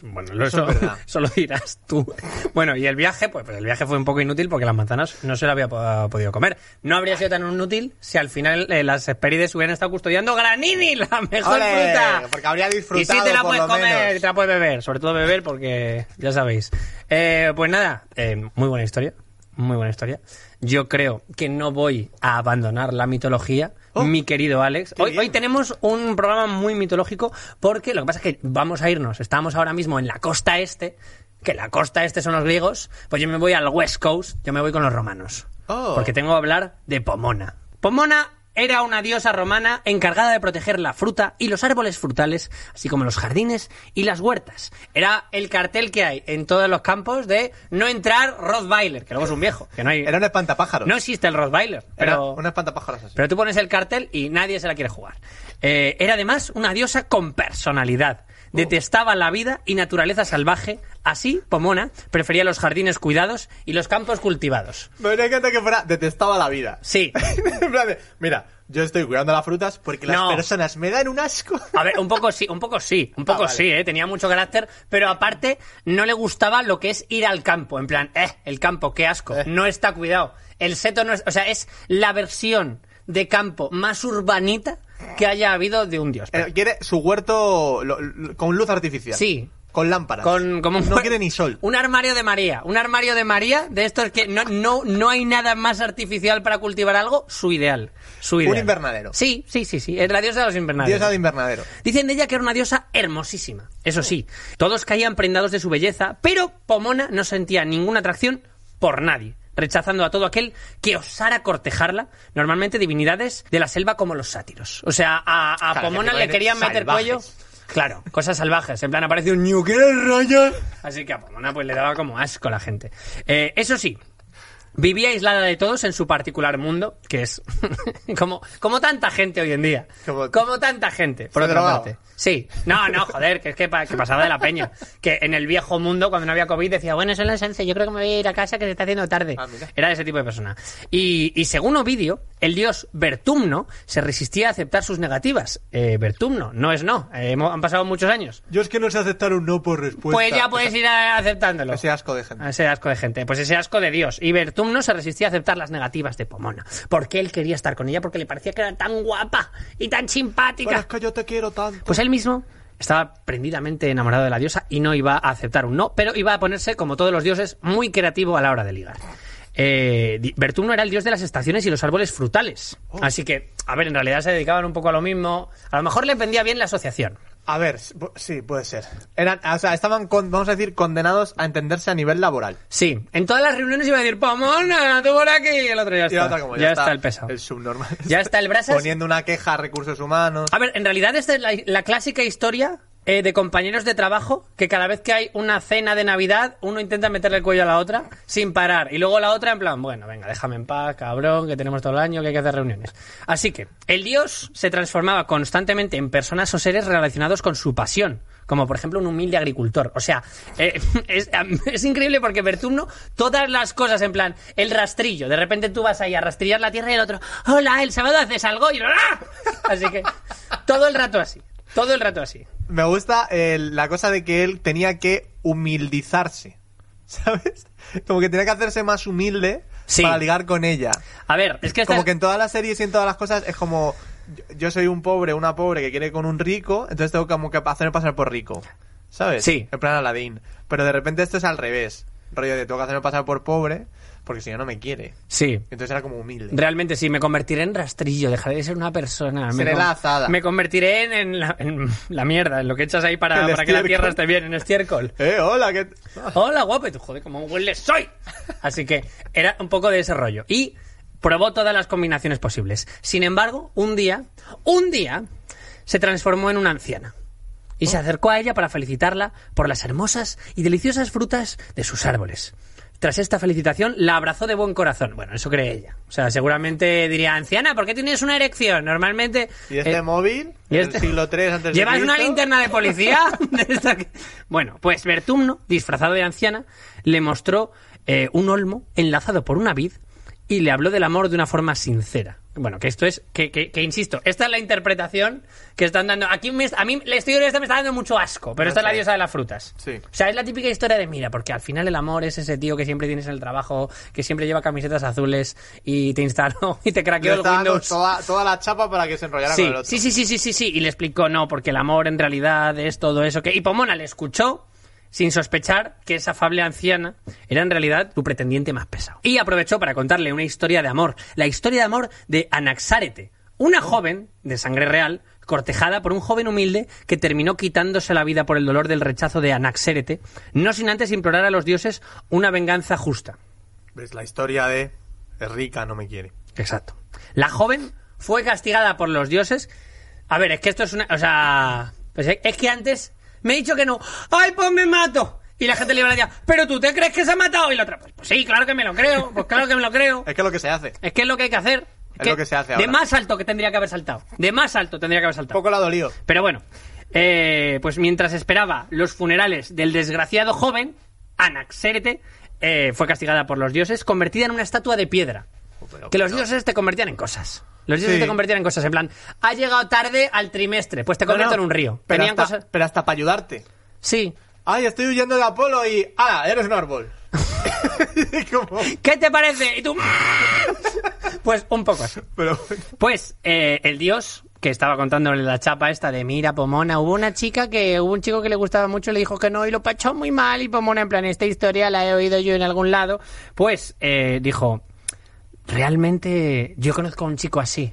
Bueno, Eso eso, es verdad. eso lo dirás tú. Bueno, y el viaje, pues, pues el viaje fue un poco inútil porque las manzanas no se las había po- podido comer. No habría sido tan inútil si al final eh, las Hespérides hubieran estado custodiando Granini, la mejor fruta. Porque habría Y disfrutado sí te la puedes comer, menos. y te la puedes beber, sobre todo beber porque ya sabéis. Eh, pues nada, eh, muy buena historia, muy buena historia. Yo creo que no voy a abandonar la mitología, Oh, mi querido Alex. Hoy, hoy tenemos un programa muy mitológico porque lo que pasa es que vamos a irnos, estamos ahora mismo en la costa este, que la costa este son los griegos, pues yo me voy al West Coast, yo me voy con los romanos. Oh. Porque tengo que hablar de Pomona. Pomona era una diosa romana encargada de proteger la fruta y los árboles frutales, así como los jardines y las huertas. Era el cartel que hay en todos los campos de no entrar Rottweiler, que luego es un viejo, que no hay... Era un espantapájaros. No existe el Rottweiler, Era pero... un espantapájaros así. Pero tú pones el cartel y nadie se la quiere jugar. Eh, era además una diosa con personalidad. Detestaba la vida y naturaleza salvaje. Así, Pomona prefería los jardines cuidados y los campos cultivados. Me encanta que fuera, detestaba la vida. Sí. en plan de, mira, yo estoy cuidando las frutas porque las No. personas me dan un asco. A ver, un poco sí, un poco sí, un poco Ah, vale. sí, ¿eh? tenía mucho carácter, pero aparte no le gustaba lo que es ir al campo, en plan, eh, el campo, qué asco, Eh. no está cuidado. El seto no es, o sea, es la versión de campo más urbanita que haya habido de un dios. Eh, quiere su huerto lo- lo- con luz artificial. Sí. Con lámparas. Con, como un- no quiere ni sol. Un armario de María. Un armario de María, de estos que no, no, no hay nada más artificial para cultivar algo, su ideal. Su ideal. invernadero. Sí, sí, sí, sí. Es la diosa de los invernaderos. Diosa de invernadero. Dicen de ella que era una diosa hermosísima. Eso sí, todos caían prendados de su belleza, pero Pomona no sentía ninguna atracción por nadie, rechazando a todo aquel que osara cortejarla, normalmente divinidades de la selva como los sátiros. O sea, a, a Claro, Pomona que le querían meter cuello. Claro, cosas salvajes. En plan, aparece un New ¿quieres rollo? Así que a Pomona pues le daba como asco la gente. Eh, eso sí, vivía aislada de todos en su particular mundo, que es como, como tanta gente hoy en día. Como- Como, tanta gente, por otra parte. Sí, no, no, joder, que es que, pa- que pasaba de la peña. Que en el viejo mundo, cuando no había COVID, decía, bueno, son las 11, yo creo que me voy a ir a casa que se está haciendo tarde. Ah. Era ese tipo de persona. Y, y según Ovidio, el dios Bertumno se resistía a aceptar sus negativas. Eh, Bertumno, no es no. Eh, hemos- han pasado muchos años. Yo es que no sé aceptar un no por respuesta. Pues ya puedes ir a- aceptándolo. Ese asco de gente. Ese asco de gente. Pues ese asco de Dios. Y Bertumno Vertumno se resistía a aceptar las negativas de Pomona, porque él quería estar con ella porque le parecía que era tan guapa y tan simpática. Pero es que yo te quiero tanto. Pues él mismo estaba prendidamente enamorado de la diosa y no iba a aceptar un no, pero iba a ponerse, como todos los dioses, muy creativo a la hora de ligar. Eh, era el dios de las estaciones y los árboles frutales. Así que, a ver, en realidad se dedicaban un poco a lo mismo. A lo mejor les vendía bien la asociación. A ver, sí, puede ser. Eran, o sea, estaban, con- vamos a decir, condenados a entenderse a nivel laboral. Sí, en todas las reuniones iba a decir, Pomona, tú por aquí, y el otro ya Y está. como ya, está, el pesado. El subnormal. Ya está el brasas. Poniendo una queja a recursos humanos. A ver, en realidad esta es la, la clásica historia eh, de compañeros de trabajo que cada vez que hay una cena de Navidad, uno intenta meterle el cuello a la otra sin parar. Y luego la otra en plan, bueno, venga, déjame en paz, cabrón, que tenemos todo el año, que hay que hacer reuniones. Así que, el dios se transformaba constantemente en personas o seres relacionados con su pasión. Como por ejemplo un humilde agricultor. O sea, eh, es, increíble porque Vertumno, todas las cosas en plan, el rastrillo, de repente tú vas ahí a rastrillar la tierra y el otro, hola, el sábado haces algo y ¡ah! Así que, todo el rato así. Todo el rato así. Me gusta el- la cosa de que él tenía que humildizarse. ¿Sabes? Como que tenía que hacerse más humilde Sí. para ligar con ella. A ver, es que Como es- que en todas las series y en todas las cosas es como yo- yo soy un pobre, una pobre que quiere con un rico, entonces tengo como que hacerme pasar por rico. ¿Sabes? Sí. En plan Aladdin. Pero de repente esto es al revés. Rollo de tengo que hacerme pasar por pobre porque si no no me quiere. Sí. Entonces era como humilde. Realmente sí, me convertiré en rastrillo, dejaré de ser una persona. Me Seré con- la azada. Me convertiré en, en la, en la mierda, en lo que echas ahí para, que la tierra esté bien, en estiércol. Eh, hola, ¿qué? Hola, guapo, tú, joder, como un huele soy. Así que era un poco de ese rollo. Y probó todas las combinaciones posibles. Sin embargo, un día, un día, se transformó en una anciana. Y se acercó a ella para felicitarla por las hermosas y deliciosas frutas de sus árboles. Tras esta felicitación, la abrazó de buen corazón. Bueno, eso cree ella. O sea, seguramente diría, anciana, ¿por qué tienes una erección? Normalmente... ¿Y este eh, móvil? y ¿En este- el siglo III antes de ¿Llevas una linterna de policía? Bueno, pues Vertumno, disfrazado de anciana, le mostró eh, un olmo enlazado por una vid y le habló del amor de una forma sincera. Bueno, que esto es, que, que- que insisto, esta es la interpretación que están dando. Aquí me- a mí la historia esta me está dando mucho asco, pero No esta es la diosa de las frutas. Sí. O sea, es la típica historia de mira, porque al final el amor es ese tío que siempre tienes en el trabajo, que siempre lleva camisetas azules y te instaló y te craqueó el Windows. toda, toda la chapa para que se enrollara Sí, con el otro. sí, sí, sí, sí, sí, sí. Y le explicó, no, porque el amor en realidad es todo eso que... Y Pomona le escuchó sin sospechar que esa afable anciana era en realidad tu pretendiente más pesado. Y aprovechó para contarle una historia de amor, la historia de amor de Anaxárete, una joven de sangre real cortejada por un joven humilde que terminó quitándose la vida por el dolor del rechazo de Anaxérete, no sin antes implorar a los dioses una venganza justa. ¿Ves? La historia de es rica, no me quiere. Exacto. La joven fue castigada por los dioses. A ver, es que esto es una. O sea. Pues es es que antes me he dicho que no. ¡Ay, pues me mato! Y la gente le iba a decir, ¿pero tú te crees que se ha matado? Y la otra, pues, pues sí, claro que me lo creo. Pues claro que me lo creo. Es que es lo que se hace. Es que es lo que hay que hacer. Es lo que se hace De ahora. más alto que tendría que haber saltado. De más alto tendría que haber saltado. poco la dolió. Pero bueno, eh, pues mientras esperaba los funerales del desgraciado joven, Anaxérete eh, fue castigada por los dioses, convertida en una estatua de piedra. pero- que los dioses te convertían en cosas. Los dioses Sí. te convertían en cosas. En plan, ha llegado tarde al trimestre, pues te convierto en un río. Pero Tenían hasta, cosas. pero hasta para ayudarte. Sí. Ay, estoy huyendo de Apolo y. ¡Ah! Eres un árbol. Como- ¿Qué te parece? Y tú. pues un poco así. Pero. Pues eh, el dios que estaba contándole la chapa esta de mira Pomona hubo una chica que hubo un chico que le gustaba mucho le dijo que no y lo pachó muy mal y Pomona en plan esta historia la he oído yo en algún lado pues eh, dijo realmente yo conozco a un chico así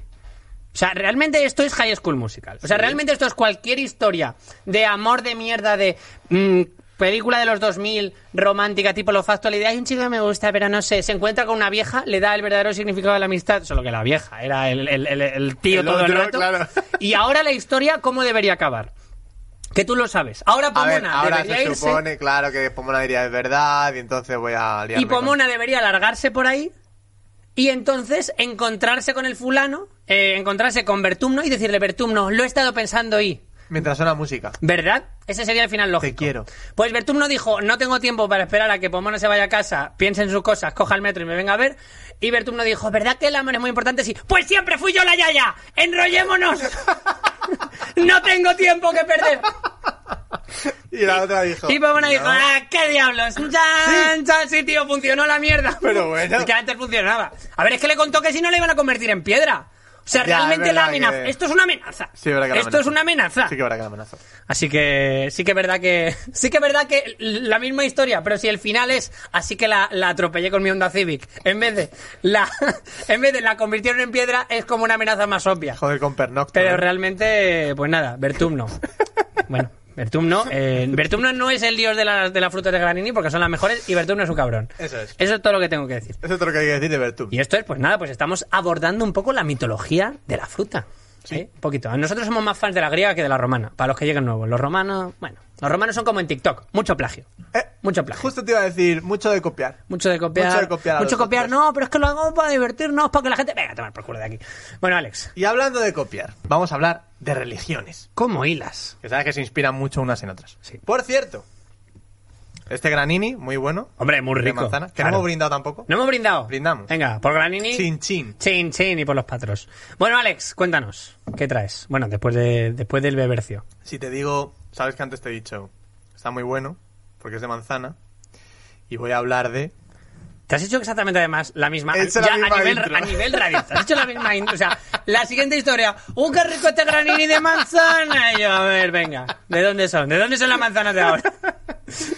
o sea, realmente esto es High School Musical. O sea, realmente esto es cualquier historia de amor de mierda, de mm, película de los 2000, romántica, tipo lo factual. Y de, hay un chico que me gusta, pero no sé. Se encuentra con una vieja, le da el verdadero significado de la amistad. Solo que la vieja era el, el- el- el tío todo el rato. claro. Y ahora la historia, ¿cómo debería acabar? Que tú lo sabes. Ahora ver, Pomona ahora debería se irse. supone, claro, que Pomona diría es verdad y entonces voy a liarme Y Pomona debería largarse por ahí y entonces encontrarse con el fulano, eh, encontrarse con Bertumno y decirle, Bertumno, lo he estado pensando y... Mientras suena música. ¿Verdad? Ese sería el final lógico. Te quiero. Pues Bertumno dijo, no tengo tiempo para esperar a que Pomona se vaya a casa, piense en sus cosas, coja el metro y me venga a ver. Y Bertumno dijo, ¿verdad que el amor es muy importante? Sí. Pues siempre fui yo la yaya. ¡Enrollémonos! no tengo tiempo que perder. Y la otra dijo. Y Pomona dijo, "No". ah, qué diablos. Chan, chan, sí, tío, funcionó la mierda. Pero bueno. Es que antes funcionaba. A ver, es que le contó que si no le iban a convertir en piedra. O sea, Ya, realmente la verdad amenaza. que- Esto es una amenaza. Sí, verdad que la Esto es una amenaza. Sí que habrá que la amenaza. Así que sí que verdad que sí que es verdad que la misma historia, pero si el final es así que la, la atropellé con mi Honda Civic, en vez de la en vez de la convirtieron en piedra es como una amenaza más obvia. Joder con pernocto. Pero ¿eh? realmente pues nada, Bertum no. Bueno, Bertum no, eh, Bertum no, es el dios de las de las frutas de Granini porque son las mejores y Bertum no es un cabrón. Eso es. Eso es todo lo que tengo que decir. Eso es todo lo que hay que decir de Bertum. Y esto es, pues nada, pues estamos abordando un poco la mitología de la fruta. Sí. Un poquito. Nosotros somos más fans de la griega que de la romana, para los que lleguen nuevos. Los romanos, bueno, los romanos son como en TikTok, mucho plagio. Eh, Mucho plagio. Justo te iba a decir, mucho de copiar. Mucho de copiar. Mucho de copiar Mucho copiar, no, pero es que lo hago para divertirnos, para que la gente. Venga, a tomar por culo de aquí. Bueno, Alex, Y hablando de copiar, vamos a hablar de religiones. ¿cómo hilas? Que sabes que se inspiran mucho unas en otras. Sí. Por cierto, este granini, muy bueno. Hombre, muy de rico. manzana, que Claro. no hemos brindado tampoco. ¿No hemos brindado? Brindamos. Venga, por Granini. Chin, chin. Chin, chin y por los patros. Bueno, Alex, cuéntanos. ¿Qué traes? Bueno, después, de, después del bebercio. Si te digo, sabes que antes te he dicho, está muy bueno, porque es de manzana. Y voy a hablar de. Te has hecho exactamente además la misma. He la misma a, nivel, a nivel radio. Te has hecho la misma intro. O sea, la siguiente historia. ¡Un qué rico este granini de manzana! Y yo, a ver, venga. ¿De dónde son? ¿De dónde son las manzanas de ahora?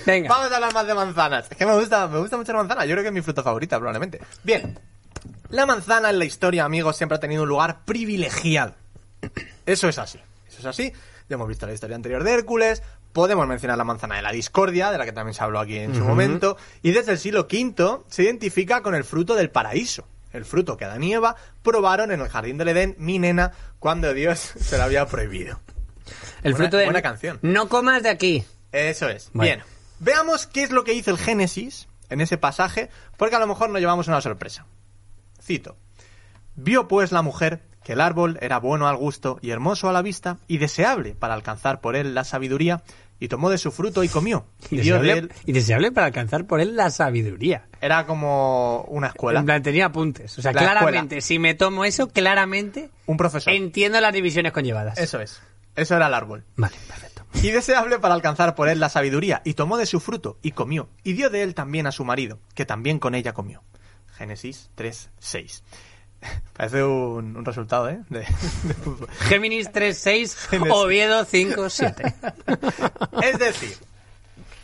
Venga. Vamos a hablar más de manzanas. Es que me gusta, me gusta mucho la manzana. Yo creo que es mi fruta favorita, probablemente. Bien. La manzana en la historia, amigos, siempre ha tenido un lugar privilegiado. Eso es así. Eso es así. Ya hemos visto la historia anterior de Hércules. Podemos mencionar la manzana de la discordia, de la que también se habló aquí en su momento. Y desde el siglo V se identifica con el fruto del paraíso. El fruto que Adán y Eva probaron en el jardín del Edén, mi nena, cuando Dios se lo había prohibido. El buena- fruto de. buena canción. No comas de aquí. Eso es. Vale. Bien. Veamos qué es lo que dice el Génesis en ese pasaje, porque a lo mejor nos llevamos una sorpresa. Cito. Vio pues la mujer que el árbol era bueno al gusto y hermoso a la vista y deseable para alcanzar por él la sabiduría y tomó de su fruto y comió. Y Y dio de deseable, él. y deseable para alcanzar por él la sabiduría. Era como una escuela. En plan, tenía apuntes. O sea, La claramente, escuela. si me tomo eso, claramente Un profesor. entiendo las divisiones conllevadas. Eso es. Eso era el árbol. Vale, perfecto. Y deseable para alcanzar por él la sabiduría, y tomó de su fruto, y comió, y dio de él también a su marido, que también con ella comió. Génesis 3, 6. Parece un, un resultado, ¿eh? De, de fútbol. Géminis 3-6, Génesis. Oviedo 5-7. Es decir,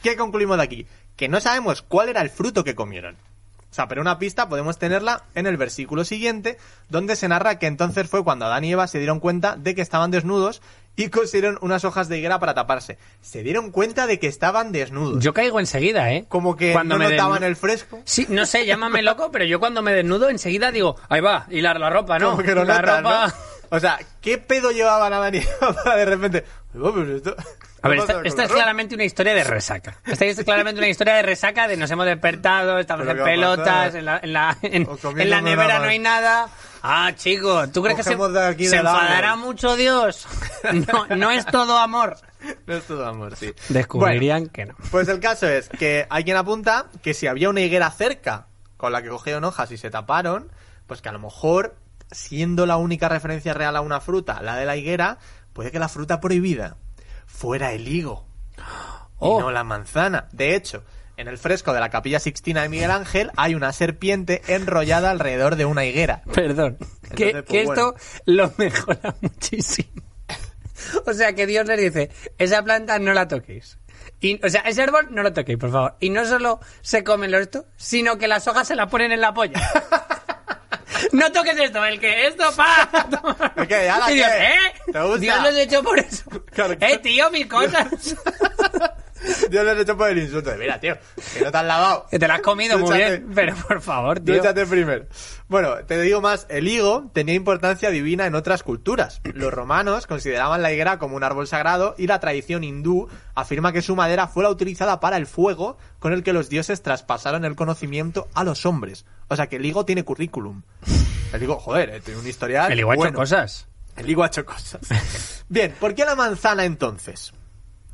¿qué concluimos de aquí? Que no sabemos cuál era el fruto que comieron. O sea, pero una pista podemos tenerla en el versículo siguiente, donde se narra que entonces fue cuando Adán y Eva se dieron cuenta de que estaban desnudos y cosieron unas hojas de higuera para taparse. Se dieron cuenta de que estaban desnudos. Yo caigo enseguida, ¿eh? Como que Cuando no me notaban desnu- el fresco. Sí, no sé, llámame loco, pero yo cuando me desnudo enseguida digo, ahí va, hilar la ropa, ¿no? Como que lo la notas, ropa... ¿no? O sea, ¿qué pedo llevaban y Eva para de repente... "Oh, pues esto- A ver, ¿qué esta, es ropa?". claramente una historia de resaca. Esta es claramente una historia de resaca de nos hemos despertado, estamos en ¿qué va a pelotas, en la, en la, en- la nevera no hay nada. Ah, chico, ¿tú crees que se, de aquí enfadará mucho Dios? No, no es todo amor. No es todo amor, sí. Descubrirían que no. Pues el caso es que hay quien apunta que si había una higuera cerca con la que cogieron hojas y se taparon, pues que a lo mejor, siendo la única referencia real a una fruta, la de la higuera, puede que la fruta prohibida fuera el higo Oh. y no la manzana. De hecho, en el fresco de la capilla Sixtina de Miguel Ángel hay una serpiente enrollada alrededor de una higuera. Perdón. Que, Entonces, pues, que esto bueno. lo mejora muchísimo. O sea, que Dios les dice, esa planta no la toquéis. Y, o sea, ese árbol no lo toquéis, por favor. Y no solo se comen lo esto, sino que las hojas se las ponen en la polla. No toques esto, el que esto, pa. ¿Ahora Y Dios? ¿eh? ¿Te gusta? Dios los echó por eso. Claro que- Eh, tío, mis cosas. Dios les he hecho por el insulto de, mira, tío, que no te has lavado. Que te la has comido muy bien, pero por favor, tío. Dúchate primero. Bueno, te digo más, el higo tenía importancia divina en otras culturas. Los romanos consideraban la higuera como un árbol sagrado y la tradición hindú afirma que su madera fue la utilizada para el fuego con el que los dioses traspasaron el conocimiento a los hombres. O sea que el higo tiene currículum. El higo, joder, eh, tiene un historial. El igual bueno. cosas. El higo ha hecho cosas. Bien, ¿por qué la manzana entonces?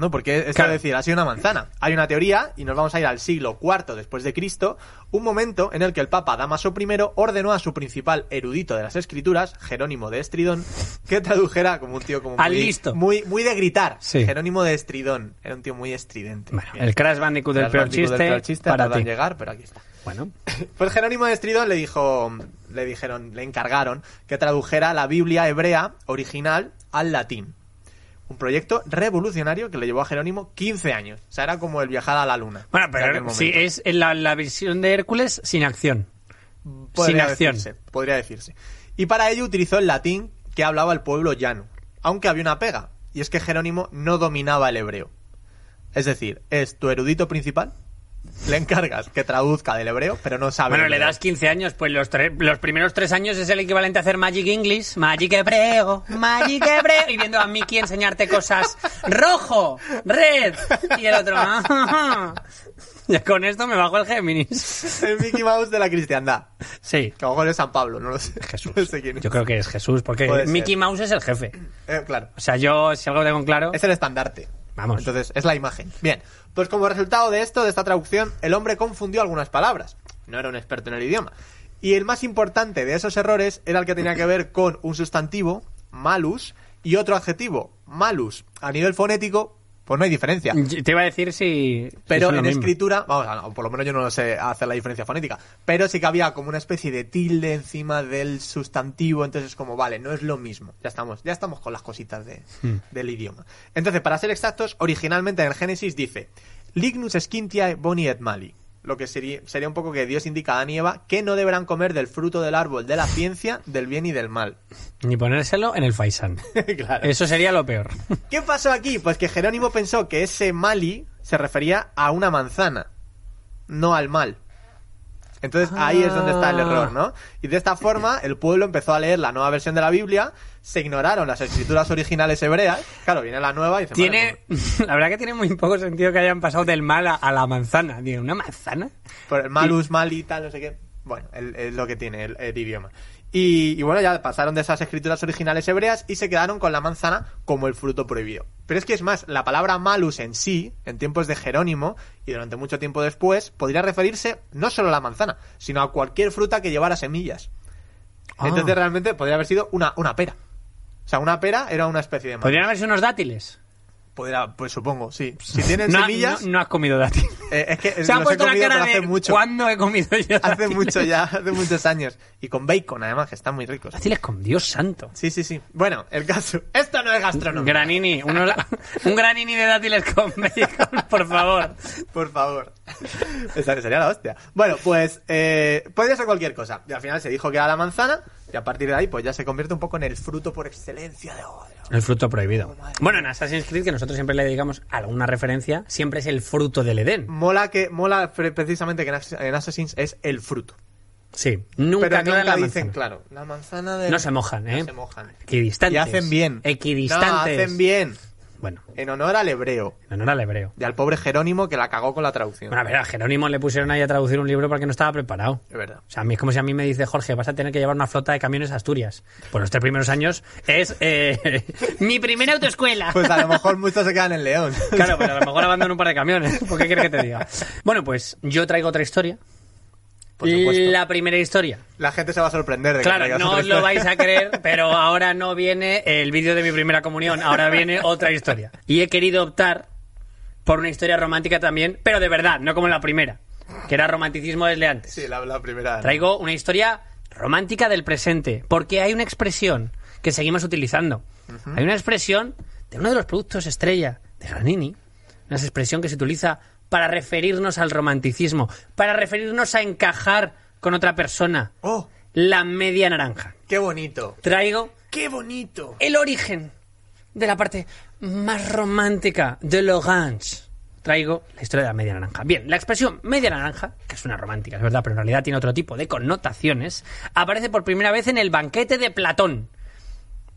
¿No? Porque esto Claro. de decir, ha sido una manzana. Hay una teoría, y nos vamos a ir al siglo IV después de Cristo, un momento en el que el Papa Damaso I ordenó a su principal erudito de las escrituras, Jerónimo de Estridón, que tradujera como un tío como Al muy, listo. muy, muy de gritar. Sí. Jerónimo de Estridón. Era un tío muy estridente. Bueno, el Crash Bandicoot del peor chiste, del peor chiste, para ti. llegar, pero aquí está. Bueno, Pues Jerónimo de Estridón le dijo, le dijeron, le encargaron que tradujera la Biblia hebrea original al latín. Un proyecto revolucionario que le llevó a Jerónimo 15 años. O sea, era como el viajar a la luna. bueno pero sí, es la, la visión de Hércules sin acción. Podría sin acción. decirse, podría decirse. Y para ello utilizó el latín que hablaba el pueblo llano. Aunque había una pega. Y es que Jerónimo no dominaba el hebreo. Es decir, es tu erudito principal. Le encargas que traduzca del hebreo, pero no sabe. Bueno, le das 15 años, pues los, tre- los primeros tres años es el equivalente a hacer Magic English, Magic Hebreo, Magic Hebreo, y viendo a Mickey enseñarte cosas rojo, red, y el otro... ya con esto me bajo el Géminis. El Mickey Mouse de la cristiandad. Sí, Que a lo mejor es San Pablo, no lo sé. Jesús. No sé quién es. Yo creo que es Jesús, porque Puede ser. Mickey Mouse es el jefe. Eh, claro. O sea, yo, si algo tengo en claro... Es el estandarte. Entonces, es la imagen. Bien. Pues como resultado de esto, de esta traducción, el hombre confundió algunas palabras. No era un experto en el idioma. Y el más importante de esos errores era el que tenía que ver con un sustantivo, malus, y otro adjetivo, malus. A nivel fonético, pues no hay diferencia. Te iba a decir si... Pero en mismo. escritura, vamos, a- o por lo menos yo no lo sé hacer la diferencia fonética, pero sí que había como una especie de tilde encima del sustantivo, entonces es como, vale, no es lo mismo. Ya estamos, ya estamos con las cositas de, Hmm. del idioma. Entonces, para ser exactos, originalmente en el Génesis dice, Lignus esquintiae boni et mali. Lo que sería, sería un poco que Dios indica a Adán y Eva que no deberán comer del fruto del árbol de la ciencia, del bien y del mal. Ni ponérselo en el faisán. claro. Eso sería lo peor. ¿Qué pasó aquí? Pues que Jerónimo pensó que ese mali se refería a una manzana, no al mal. Entonces ahí es donde está el error, ¿no? Y de esta forma el pueblo empezó a leer la nueva versión de la Biblia, se ignoraron las escrituras originales hebreas, claro, viene la nueva y dice, Tiene, "Vale, la verdad que tiene muy poco sentido que hayan pasado del mal a, a la manzana. Digo, ¿una manzana? pues, por el malus, mali, tal, no sé qué. Bueno, es lo que tiene el, el idioma. Y, y bueno, ya pasaron de esas escrituras originales hebreas y se quedaron con la manzana como el fruto prohibido. Pero es que es más, la palabra malus en sí, en tiempos de Jerónimo y durante mucho tiempo después, podría referirse no solo a la manzana, sino a cualquier fruta que llevara semillas. Ah. Entonces realmente podría haber sido una, una pera. O sea, una pera era una especie de manzana. Podrían haberse unos dátiles. Podría- pues supongo, sí. Si tienen No, semillas, no, no has comido dátiles. eh, es que Se ha puesto la comido, cara pero hace de mucho. ¿cuándo he comido yo Hace mucho ya, hace muchos años. Y con bacon, además, que están muy ricos. Dátiles con Dios santo. Sí, sí, sí. Bueno, el caso. Esto no es gastronomía. Granini, un granini de dátiles con bacon, por favor. Por favor. Esa sería la hostia. Bueno, pues eh, podría ser cualquier cosa. Y al final se dijo que era la manzana. Y a partir de ahí, pues ya se convierte un poco en el fruto por excelencia de de- El fruto prohibido. Bueno, en Assassin's Creed, que nosotros siempre le dedicamos alguna referencia, siempre es el fruto del Edén. Mola que mola pre- precisamente que en Ass- en Assassin's es el fruto. Sí, nunca Pero nunca la dicen, claro, la manzana de... No se mojan, ¿eh? No se mojan. Equidistantes. Y hacen bien. Equidistantes. No, hacen bien. Bueno, En honor al hebreo. en honor al hebreo. Y al pobre Jerónimo que la cagó con la traducción. Bueno, a ver, a Jerónimo le pusieron ahí a traducir un libro porque no estaba preparado. Es verdad. O sea, a mí es como si a mí me dice, Jorge, vas a tener que llevar una flota de camiones a Asturias. Pues los tres primeros años es eh, mi primera autoescuela. Pues a lo mejor muchos se quedan en León. Claro, pero a lo mejor abandono un par de camiones. ¿Por qué quieres que te diga? Bueno, pues yo traigo otra historia. Por supuesto. La primera historia. La gente se va a sorprender de que Claro, traigas no os lo vais a creer, pero ahora no viene el vídeo de mi primera comunión, ahora viene otra historia. Y he querido optar por una historia romántica también, pero de verdad, no como la primera, que era romanticismo desde antes. Sí, la, la primera. Traigo una historia romántica del presente, porque hay una expresión que seguimos utilizando. Hay una expresión de uno de los productos estrella de Granini, una expresión que se utiliza para referirnos al romanticismo, para referirnos a encajar con otra persona. ¡Oh! La media naranja. ¡Qué bonito! Traigo ¡Qué bonito! el origen de la parte más romántica de l'orange. Traigo la historia de la media naranja. Bien, la expresión media naranja, que es una romántica, es verdad, pero en realidad tiene otro tipo de connotaciones, aparece por primera vez en el banquete de Platón.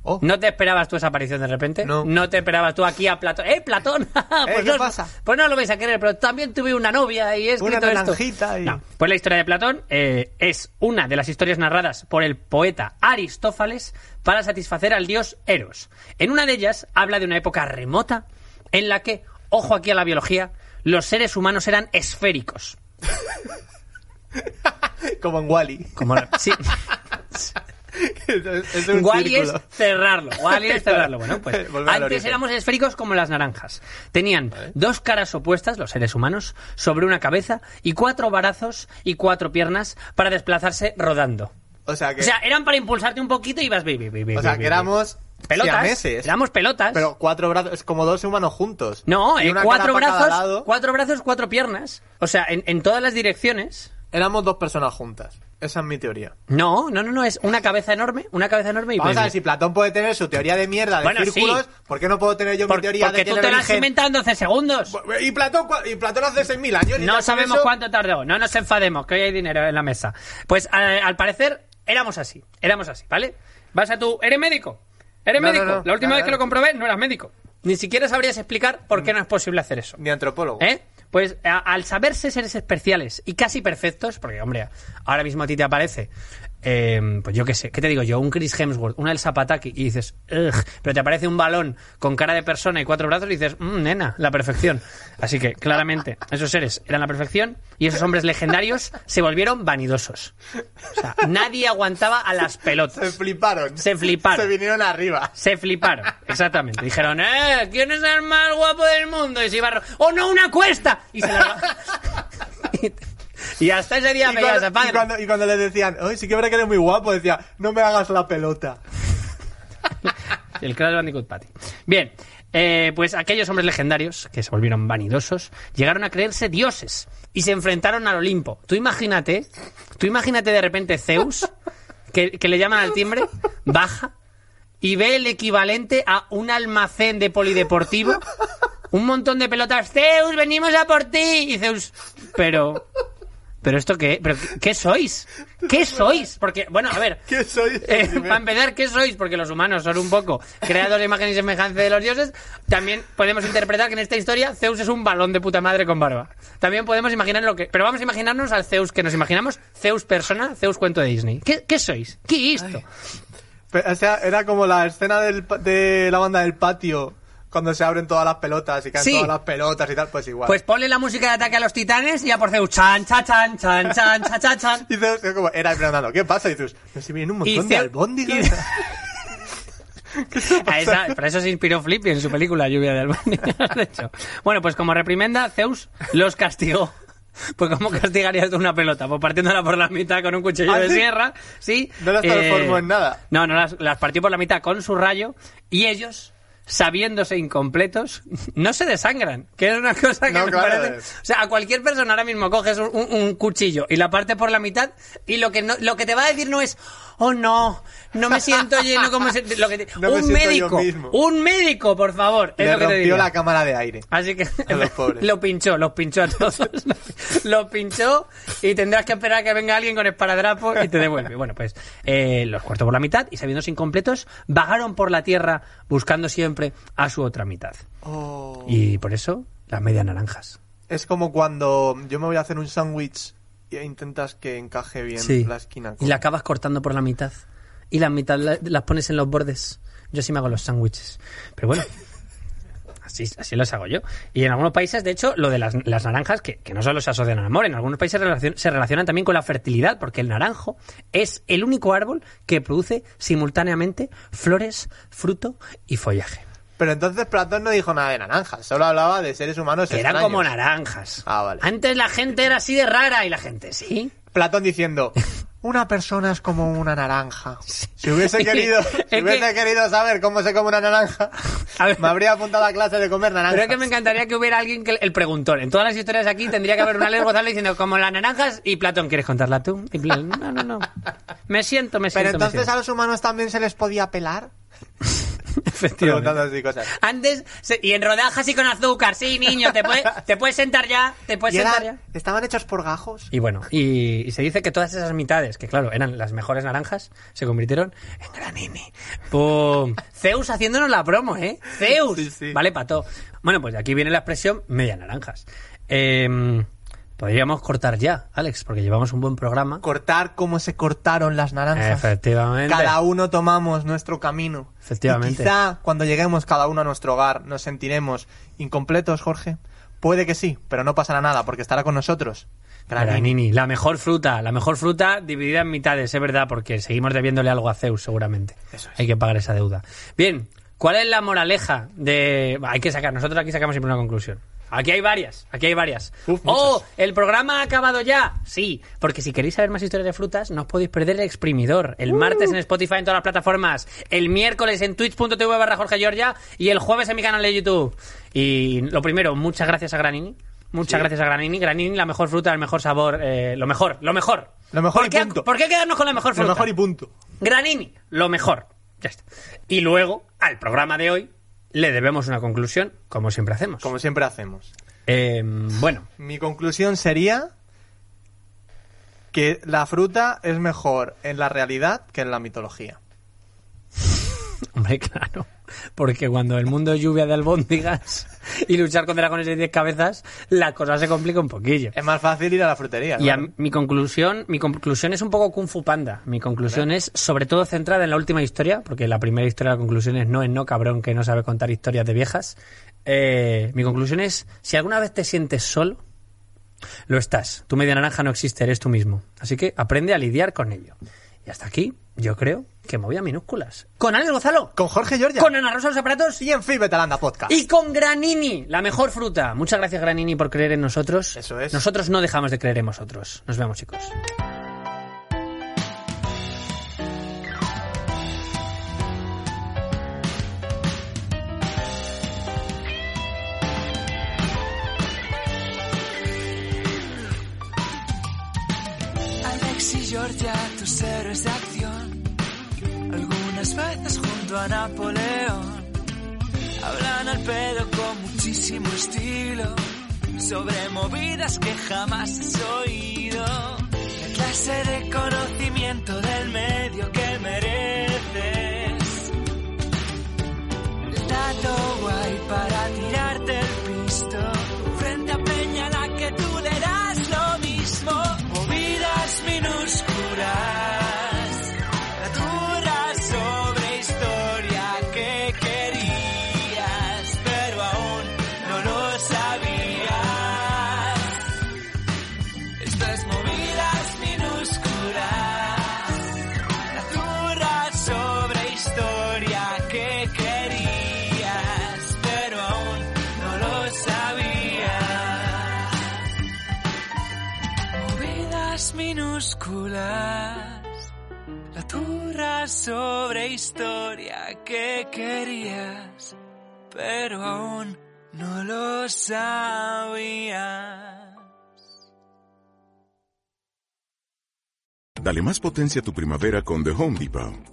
¡Oh! ¿No te esperabas tú esa aparición de repente? No. te esperabas tú aquí a Platón. ¡Eh, Platón! pues, ¿qué no, pasa? pues no lo vais a querer, pero también tuve una novia y he escrito Una esto. naranjita y- No, pues la historia de Platón eh, es una de las historias narradas por el poeta Aristófanes para satisfacer al dios Eros. En una de ellas habla de una época remota en la que ojo aquí a la biología, los seres humanos eran esféricos. Como en Wally. Como la- sí. es, es un Wally es cerrarlo. Wally es cerrarlo. Bueno, pues antes éramos esféricos como las naranjas. Tenían dos caras opuestas, los seres humanos, sobre una cabeza y cuatro brazos y cuatro piernas para desplazarse rodando. O sea que, O sea, eran para impulsarte un poquito y ibas... bi, bi, o sea, que éramos pelotas. siameses. Éramos pelotas. Pero cuatro brazos, es como dos humanos juntos. No, eh, cuatro brazos, cuatro brazos, cuatro piernas. O sea, en, en todas las direcciones. Éramos dos personas juntas. Esa es mi teoría. No, no, no, no, es una cabeza enorme, una cabeza enorme y Vamos a ver, si Platón puede tener su teoría de mierda de Bueno, círculos, sí. ¿por qué no puedo tener yo Por- mi teoría porque de que tú te la has inventado en 12 segundos. Y Platón, cua- y Platón hace 6.000 años. y No con sabemos eso- cuánto tardó, no nos enfademos, que hoy hay dinero en la mesa. Pues a- al parecer éramos así, éramos así, ¿vale? Vas a tu... ¿Eres médico? ¿Eres No, no, médico? no, la última vez que lo comprobé no eras médico. Ni siquiera sabrías explicar por qué no es posible hacer eso. Ni antropólogo. ¿Eh? Pues al saberse seres especiales y casi perfectos, porque hombre, ahora mismo a ti te aparece, eh, pues yo qué sé, ¿qué te digo yo? Un Chris Hemsworth, una Elsa Pataki, y dices, "Ugh", pero te aparece un balón con cara de persona y cuatro brazos y dices, "Mm, nena, la perfección. Así que claramente, esos seres eran la perfección y esos hombres legendarios se volvieron vanidosos. O sea, nadie aguantaba a las Se pelotas. fliparon. Se fliparon. Se vinieron arriba. Se fliparon, exactamente. Dijeron, ¡eh! ¿Quién es el más guapo del mundo? Y se iba a... ¡Oh, no, una cuesta! Y se la... y hasta ese día Y veías cuando, y, cuando, y cuando le decían, oye, sí que verdad que eres muy guapo, decía, no me hagas la pelota. El Crash Bandicoot Patty. Bien, eh, pues aquellos hombres legendarios, que se volvieron vanidosos, llegaron a creerse dioses y se enfrentaron al Olimpo. Tú imagínate, tú imagínate de repente Zeus, que, que le llaman al timbre, baja y ve el equivalente a un almacén de polideportivo, un montón de pelotas, Zeus, venimos a por ti, y Zeus, pero... ¿Pero esto qué? ¿Pero qué- sois? ¿Qué sois? Porque, bueno, a ver, ¿Qué soy? eh, para empezar, ¿qué sois? Porque los humanos son un poco creados de imagen y semejanza de los dioses. También podemos interpretar que en esta historia Zeus es un balón de puta madre con barba. También podemos imaginar lo que... Pero vamos a imaginarnos al Zeus que nos imaginamos. Zeus persona, Zeus cuento de Disney. ¿Qué, qué sois? ¿Qué es esto? O sea, era como la escena del, de la banda del patio, cuando se abren todas las pelotas y caen Sí. todas las pelotas y tal, pues igual. Pues ponle la música de ataque a los titanes y ya por Zeus. Chan, chan, chan, chan, chan, chan, chan, chan. Y Zeus, como, era preguntando, ¿qué pasa? Y dices, no si vienen un montón de Zeus- albóndigas. A esa, para eso se inspiró Flippy en su película Lluvia de albóndigas, de hecho. Bueno, pues como reprimenda, Zeus los castigó. Pues ¿cómo castigarías tú una pelota? Pues partiéndola por la mitad con un cuchillo ¿Ah, de sí? sierra, ¿sí? Eh, No las transformó en nada. No, no, las, las partió por la mitad con su rayo y ellos, sabiéndose incompletos, no se desangran, que es una cosa que No, me claro, parece... es- O sea, a cualquier persona ahora mismo coges un, un- un cuchillo y la parte por la mitad y lo que no, lo que te va a decir no es, oh no, no me siento lleno como se... Lo que te- No un médico, un médico, por favor, es Le lo que te diría. la cámara de aire. Así que A los pobres. lo pinchó, los pinchó a todos. los pinchó y tendrás que esperar a que venga alguien con esparadrapo y te devuelve. Bueno, pues eh, los cortó por la mitad y sabiéndose incompletos, vagaron por la tierra buscando siempre a su otra mitad. Oh. Y por eso las medias naranjas. Es como cuando yo me voy a hacer un sándwich intentas que encaje bien Sí. la esquina. con- Y la acabas cortando por la mitad. Y la mitad la- las pones en los bordes. Yo sí me hago los sándwiches. Pero bueno. Así, así los hago yo. Y en algunos países, de hecho, lo de las, las naranjas, que, que no solo se asocian al amor, en algunos países relacion- se relacionan también con la fertilidad, porque el naranjo es el único árbol que produce simultáneamente flores, fruto y follaje. Pero entonces Platón no dijo nada de naranjas, solo hablaba de seres humanos Que eran extraños. como naranjas. Ah, vale. Antes la gente era así de rara y la gente, sí. Platón diciendo, una persona es como una naranja. Si hubiese querido, si Es hubiese que- querido saber cómo se come una naranja, A ver. me habría apuntado a clase de comer naranjas. Pero es que me encantaría que hubiera alguien que el preguntón. En todas las historias aquí tendría que haber una Alex González diciendo como las naranjas y Platón, ¿quieres contarla tú? Y Platón, no, no, no. Me siento, me Pero siento. me entonces a siento. los humanos también se les podía pelar. Efectivamente. Preguntando así cosas. Antes, se- y en rodajas y con azúcar, sí, niño, te, puede- te puedes sentar ya, te puedes Y sentar ya. estaban hechos por gajos. Y bueno, y, y se dice que todas esas mitades, que claro, eran las mejores naranjas, se convirtieron en granini. ¡Pum! Zeus haciéndonos la promo, ¿eh? Zeus. Sí, sí. Vale, pato. Bueno, pues de aquí viene la expresión media naranjas. Eh, Podríamos cortar ya, Alex, porque llevamos un buen programa. Cortar como se cortaron las naranjas. Efectivamente. Cada uno tomamos nuestro camino. Efectivamente. Y quizá cuando lleguemos cada uno a nuestro hogar nos sentiremos incompletos, Jorge. Puede que sí, pero no pasará nada porque estará con nosotros. Granini. La mejor fruta, la mejor fruta dividida en mitades, es verdad, porque seguimos debiéndole algo a Zeus, seguramente. Eso es. Hay que pagar esa deuda. Bien, ¿cuál es la moraleja de...? Hay que sacar, nosotros aquí sacamos siempre una conclusión. Aquí hay varias, aquí hay varias. Uf, ¡Oh! ¿El programa ha acabado ya? Sí, porque si queréis saber más historias de frutas, no os podéis perder el exprimidor. El martes en Spotify en todas las plataformas, el miércoles en twitch.tv barra Jorge Giorgia y el jueves en mi canal de YouTube. Y lo primero, muchas gracias a Granini. Muchas gracias a Granini. Granini, la mejor fruta, el mejor sabor, eh, lo mejor, lo mejor. Lo mejor ¿Por y qué, punto. ¿Por qué quedarnos con la mejor Lo fruta? mejor y punto. Granini, lo mejor. Ya está. Y luego, al programa de hoy, le debemos una conclusión, como siempre hacemos. Como siempre hacemos. Eh, bueno, Mi conclusión sería que la fruta es mejor en la realidad que en la mitología. hombre, claro. Porque cuando el mundo es lluvia de albóndigas y luchar con dragones de 10 cabezas, la cosa se complica un poquillo. Es más fácil ir a la frutería. Y a- mi conclusión, mi conclusión es un poco Kung Fu Panda. Mi conclusión es sobre todo centrada en la última historia, porque la primera historia de la conclusión es no es no cabrón que no sabe contar historias de viejas. Eh, mi conclusión es si alguna vez te sientes solo, lo estás. Tu media naranja no existe, eres tú mismo. Así que aprende a lidiar con ello. Y hasta aquí, yo creo que me voy a minúsculas. Con Alex Gonzalo, Con Jorge Giorgia. con Ana Rosa los aparatos Y en Fin Betalanda Podcast. y con Granini, la mejor fruta. Muchas gracias, Granini, por creer en nosotros. Eso es. Nosotros no dejamos de creer en vosotros. Nos vemos, chicos. Georgia, tus héroes de acción. Algunas veces junto a Napoleón. Hablan al pedo con muchísimo estilo. Sobre movidas que jamás has oído. La clase de conocimiento del medio que mereces. El dato guay sobre historia que querías, pero aún no lo sabías. Dale más potencia a tu primavera con The Home Depot.